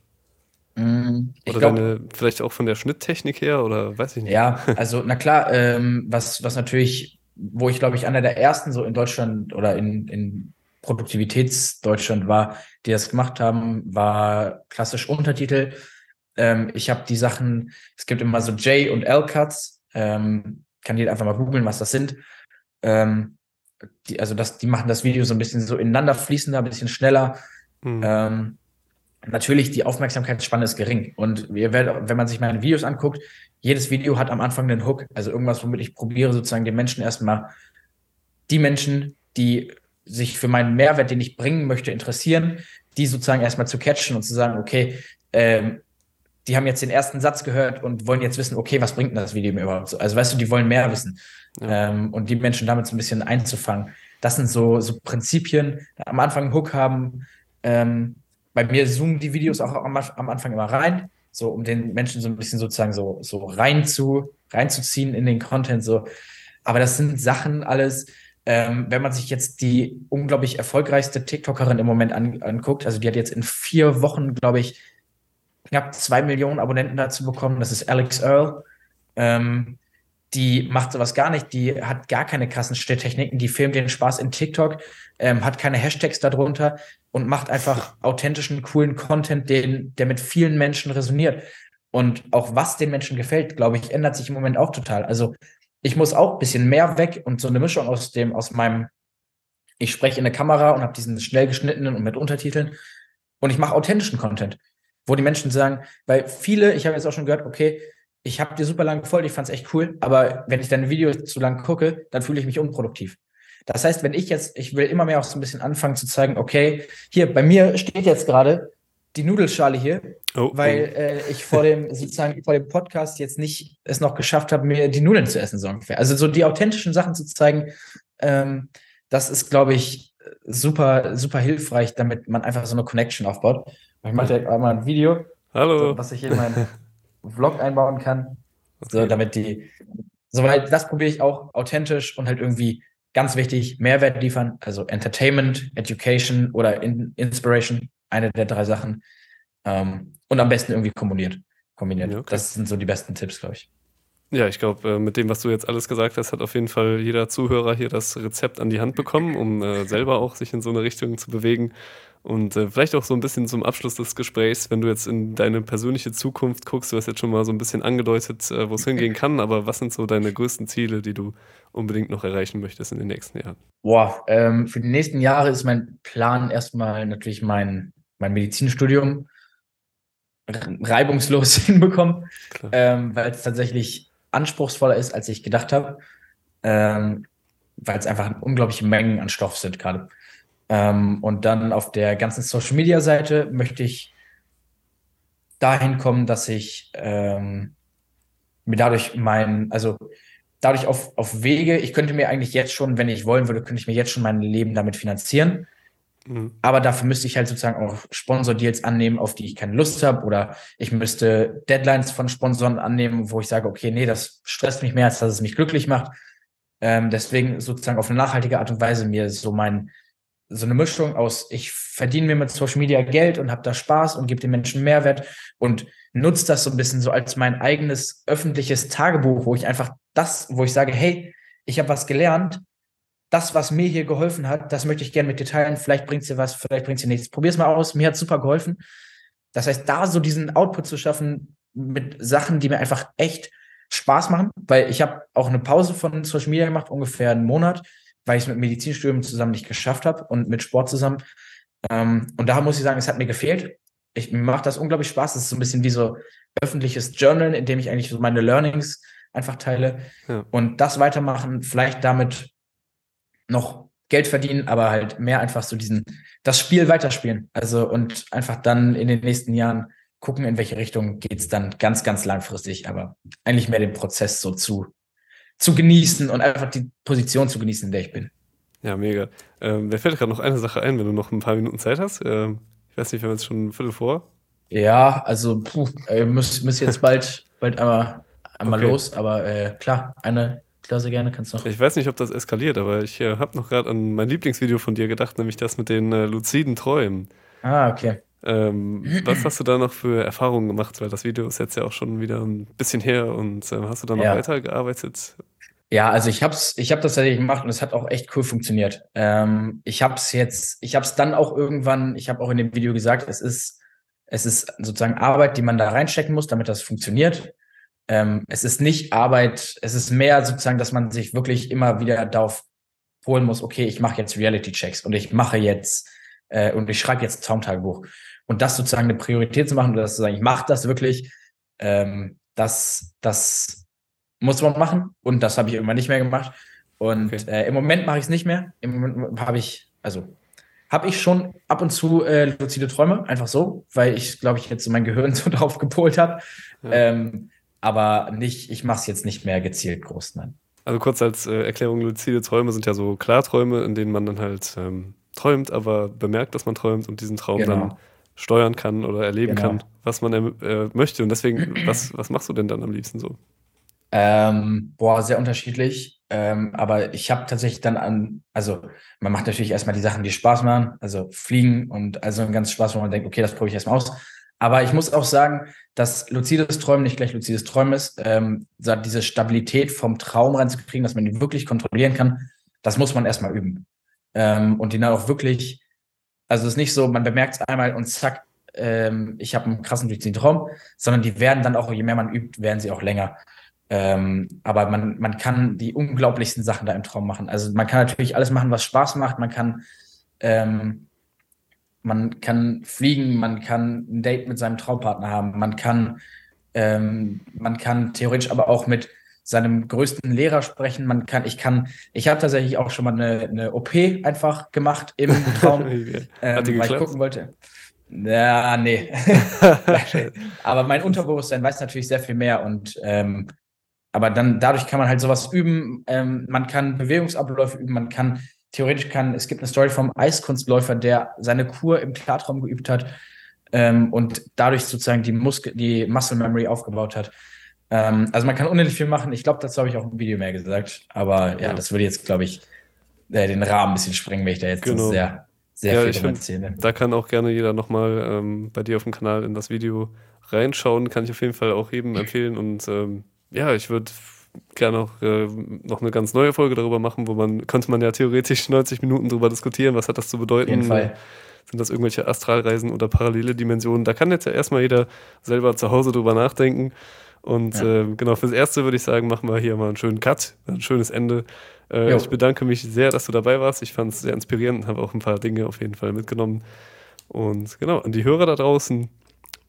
Mm, oder glaub, deine, vielleicht auch von der Schnitttechnik her oder weiß ich nicht. Ja, also na klar, ähm, was, was natürlich, wo ich glaube ich einer der ersten so in Deutschland oder in, in Produktivitätsdeutschland war, die das gemacht haben, war klassisch Untertitel. Ähm, ich habe die Sachen, es gibt immer so J- und L-Cuts, ähm, kann jeder einfach mal googeln, was das sind. Ähm, die, also das, die machen das Video so ein bisschen so ineinander fließender, ein bisschen schneller. Mhm. Ähm, natürlich, die Aufmerksamkeitsspanne ist gering. Und ihr werdet, wenn man sich meine Videos anguckt, jedes Video hat am Anfang einen Hook, also irgendwas, womit ich probiere, sozusagen den Menschen erstmal, die Menschen, die sich für meinen Mehrwert, den ich bringen möchte, interessieren, die sozusagen erstmal zu catchen und zu sagen, okay, ähm, die haben jetzt den ersten Satz gehört und wollen jetzt wissen, okay, was bringt denn das Video mir überhaupt? Also weißt du, die wollen mehr wissen. Ähm, und die Menschen damit so ein bisschen einzufangen. Das sind so, so Prinzipien. Am Anfang einen Hook haben. Ähm, bei mir zoomen die Videos auch am, am, Anfang immer rein, so um den Menschen so ein bisschen sozusagen so, so rein zu, reinzuziehen in den Content. So. Aber das sind Sachen alles, ähm, wenn man sich jetzt die unglaublich erfolgreichste TikTokerin im Moment an, anguckt, also die hat jetzt in vier Wochen, glaube ich, knapp zwei Millionen Abonnenten dazu bekommen. Das ist Alex Earl. Ähm, die macht sowas gar nicht, die hat gar keine krassen Stelltechniken, die filmt den Spaß in TikTok, ähm, hat keine Hashtags darunter und macht einfach authentischen, coolen Content, den, der mit vielen Menschen resoniert. Und auch was den Menschen gefällt, glaube ich, ändert sich im Moment auch total. Also ich muss auch ein bisschen mehr weg und so eine Mischung aus dem, aus meinem, ich spreche in eine Kamera und habe diesen schnell geschnittenen und mit Untertiteln und ich mache authentischen Content, wo die Menschen sagen, weil viele, ich habe jetzt auch schon gehört, okay, ich habe dir super lang gefolgt, ich fand es echt cool, aber wenn ich deine Videos zu lang gucke, dann fühle ich mich unproduktiv. Das heißt, wenn ich jetzt, ich will immer mehr auch so ein bisschen anfangen zu zeigen, okay, hier bei mir steht jetzt gerade die Nudelschale hier, oh, weil oh. Äh, ich vor dem sozusagen vor dem Podcast jetzt nicht es noch geschafft habe, mir die Nudeln zu essen so ungefähr. Also so die authentischen Sachen zu zeigen, ähm, das ist, glaube ich, super super hilfreich, damit man einfach so eine Connection aufbaut. Ich mache direkt einmal ein Video, Hallo. So, was ich hier in meinen Vlog einbauen kann. Okay. So, damit die, soweit das probiere ich auch authentisch und halt irgendwie ganz wichtig, Mehrwert liefern, also Entertainment, Education oder in Inspiration, eine der drei Sachen. Ähm, und am besten irgendwie kombiniert. kombiniert. Ja, okay. Das sind so die besten Tipps, glaube ich. Ja, ich glaube, äh, mit dem, was du jetzt alles gesagt hast, hat auf jeden Fall jeder Zuhörer hier das Rezept an die Hand bekommen, um äh, selber auch sich in so eine Richtung zu bewegen. Und äh, vielleicht auch so ein bisschen zum Abschluss des Gesprächs, wenn du jetzt in deine persönliche Zukunft guckst, du hast jetzt schon mal so ein bisschen angedeutet, äh, wo es hingehen kann, aber was sind so deine größten Ziele, die du unbedingt noch erreichen möchtest in den nächsten Jahren? Boah, ähm, für die nächsten Jahre ist mein Plan erstmal natürlich mein, mein Medizinstudium reibungslos hinbekommen, ähm, weil es tatsächlich anspruchsvoller ist, als ich gedacht habe, ähm, weil es einfach unglaubliche Mengen an Stoff sind gerade. Ähm, und dann auf der ganzen Social Media Seite möchte ich dahin kommen, dass ich ähm, mir dadurch mein, also dadurch auf, auf Wege, ich könnte mir eigentlich jetzt schon, wenn ich wollen würde, könnte ich mir jetzt schon mein Leben damit finanzieren. Mhm. Aber dafür müsste ich halt sozusagen auch Sponsor-Deals annehmen, auf die ich keine Lust habe. Oder ich müsste Deadlines von Sponsoren annehmen, wo ich sage, okay, nee, das stresst mich mehr, als dass es mich glücklich macht. Ähm, deswegen sozusagen auf eine nachhaltige Art und Weise mir so mein, so eine Mischung aus, ich verdiene mir mit Social Media Geld und habe da Spaß und gebe den Menschen Mehrwert und nutze das so ein bisschen so als mein eigenes öffentliches Tagebuch, wo ich einfach das, wo ich sage, hey, ich habe was gelernt, das, was mir hier geholfen hat, das möchte ich gerne mit dir teilen. Vielleicht bringt dir was, vielleicht bringt dir nichts. Probier es mal aus. Mir hat super geholfen. Das heißt, da so diesen Output zu schaffen mit Sachen, die mir einfach echt Spaß machen, weil ich habe auch eine Pause von Social Media gemacht, ungefähr einen Monat weil ich es mit Medizinstudium zusammen nicht geschafft habe und mit Sport zusammen. Ähm, und da muss ich sagen, es hat mir gefehlt. Ich, mir macht das unglaublich Spaß. Es ist so ein bisschen wie so öffentliches Journal, in dem ich eigentlich so meine Learnings einfach teile ja. und das weitermachen, vielleicht damit noch Geld verdienen, aber halt mehr einfach so diesen, das Spiel weiterspielen. Also und einfach dann in den nächsten Jahren gucken, in welche Richtung geht es dann ganz, ganz langfristig, aber eigentlich mehr den Prozess so zu, zu genießen und einfach die Position zu genießen, in der ich bin. Ja, mega. Ähm, mir fällt gerade noch eine Sache ein, wenn du noch ein paar Minuten Zeit hast. Ähm, ich weiß nicht, wir haben jetzt schon ein Viertel vor. Ja, also puh, äh, muss, muss jetzt bald, bald einmal, einmal okay. los, aber äh, klar, eine Klasse gerne kannst du noch. Ich weiß nicht, ob das eskaliert, aber ich äh, habe noch gerade an mein Lieblingsvideo von dir gedacht, nämlich das mit den äh, luziden Träumen. Ah, okay. Ähm, was hast du da noch für Erfahrungen gemacht? Weil das Video ist jetzt ja auch schon wieder ein bisschen her und äh, hast du da noch ja. weitergearbeitet? Ja, also ich hab's, ich habe das tatsächlich gemacht und es hat auch echt cool funktioniert. Ähm, ich habe es jetzt, ich habe es dann auch irgendwann, ich habe auch in dem Video gesagt, es ist, es ist sozusagen Arbeit, die man da reinstecken muss, damit das funktioniert. Ähm, es ist nicht Arbeit, es ist mehr sozusagen, dass man sich wirklich immer wieder darauf holen muss, okay, ich mache jetzt Reality-Checks und ich mache jetzt äh, und ich schreibe jetzt Traumtagebuch. Und das sozusagen eine Priorität zu machen oder das zu sagen, ich mache das wirklich, ähm, das, das muss man machen. Und das habe ich irgendwann nicht mehr gemacht. Und okay. äh, im Moment mache ich es nicht mehr. Im Moment habe ich, also habe ich schon ab und zu äh, luzide Träume, einfach so, weil ich, glaube ich, jetzt so mein Gehirn so drauf gepolt habe. Ja. Ähm, aber nicht, ich mache es jetzt nicht mehr gezielt groß, nein. Also kurz als äh, Erklärung, luzide Träume sind ja so Klarträume, in denen man dann halt ähm, träumt, aber bemerkt, dass man träumt und diesen Traum genau. dann steuern kann oder erleben genau. kann, was man äh, möchte. Und deswegen, was, was machst du denn dann am liebsten so? Ähm, boah, sehr unterschiedlich. Ähm, aber ich habe tatsächlich dann an, also man macht natürlich erstmal die Sachen, die Spaß machen, also fliegen und also ein ganz Spaß, wo man denkt, okay, das probiere ich erstmal aus. Aber ich muss auch sagen, dass luzides Träumen nicht gleich luzides Träumen ist. Ähm, diese Stabilität vom Traum reinzukriegen, dass man ihn wirklich kontrollieren kann, das muss man erstmal üben. Ähm, und ihn dann auch wirklich also es ist nicht so, man bemerkt es einmal und zack, ähm, ich habe einen krassen Traum, sondern die werden dann auch, je mehr man übt, werden sie auch länger. Ähm, aber man, man kann die unglaublichsten Sachen da im Traum machen. Also man kann natürlich alles machen, was Spaß macht. Man kann, ähm, man kann fliegen, man kann ein Date mit seinem Traumpartner haben, man kann, ähm, man kann theoretisch aber auch mit seinem größten Lehrer sprechen. Man kann, ich kann, ich habe tatsächlich auch schon mal eine, eine OP einfach gemacht im Traum, ähm, weil ich gucken wollte. Ja, nee. aber mein Unterbewusstsein weiß natürlich sehr viel mehr und ähm, aber dann dadurch kann man halt sowas üben. Ähm, man kann Bewegungsabläufe üben, man kann theoretisch kann, es gibt eine Story vom Eiskunstläufer, der seine Kur im Klartraum geübt hat ähm, und dadurch sozusagen die Muskel, die Muscle Memory aufgebaut hat. Ähm, also man kann unendlich viel machen. Ich glaube, dazu habe ich auch im Video mehr gesagt. Aber ja, ja. das würde jetzt, glaube ich, äh, den Rahmen ein bisschen sprengen, wenn ich da jetzt genau. sehr, sehr ja, viel drum erzähle. Da kann auch gerne jeder nochmal ähm, bei dir auf dem Kanal in das Video reinschauen. Kann ich auf jeden Fall auch jedem empfehlen. Und ähm, ja, ich würde gerne auch äh, noch eine ganz neue Folge darüber machen, wo man, könnte man ja theoretisch 90 Minuten darüber diskutieren, was hat das zu bedeuten. Auf jeden Fall. Sind das irgendwelche Astralreisen oder parallele Dimensionen? Da kann jetzt ja erstmal jeder selber zu Hause drüber nachdenken. Und ja. äh, genau, fürs Erste würde ich sagen, machen wir hier mal einen schönen Cut, ein schönes Ende. Äh, ich bedanke mich sehr, dass du dabei warst. Ich fand es sehr inspirierend und habe auch ein paar Dinge auf jeden Fall mitgenommen. Und genau, an die Hörer da draußen,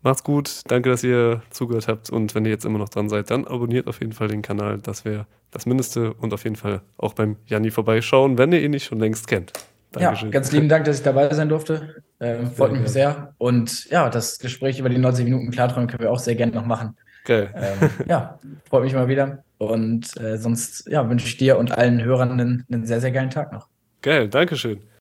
macht's gut. Danke, dass ihr zugehört habt. Und wenn ihr jetzt immer noch dran seid, dann abonniert auf jeden Fall den Kanal. Das wäre das Mindeste. Und auf jeden Fall auch beim Janni vorbeischauen, wenn ihr ihn nicht schon längst kennt. Dankeschön. Ja, ganz lieben Dank, dass ich dabei sein durfte. Ähm, freut mich sehr. Und ja, das Gespräch über die 90 Minuten Klarträumen können wir auch sehr gerne noch machen. Geil. Ähm, ja, freut mich mal wieder. Und äh, sonst ja, wünsche ich dir und allen Hörern einen, einen sehr, sehr geilen Tag noch. Geil, Dankeschön.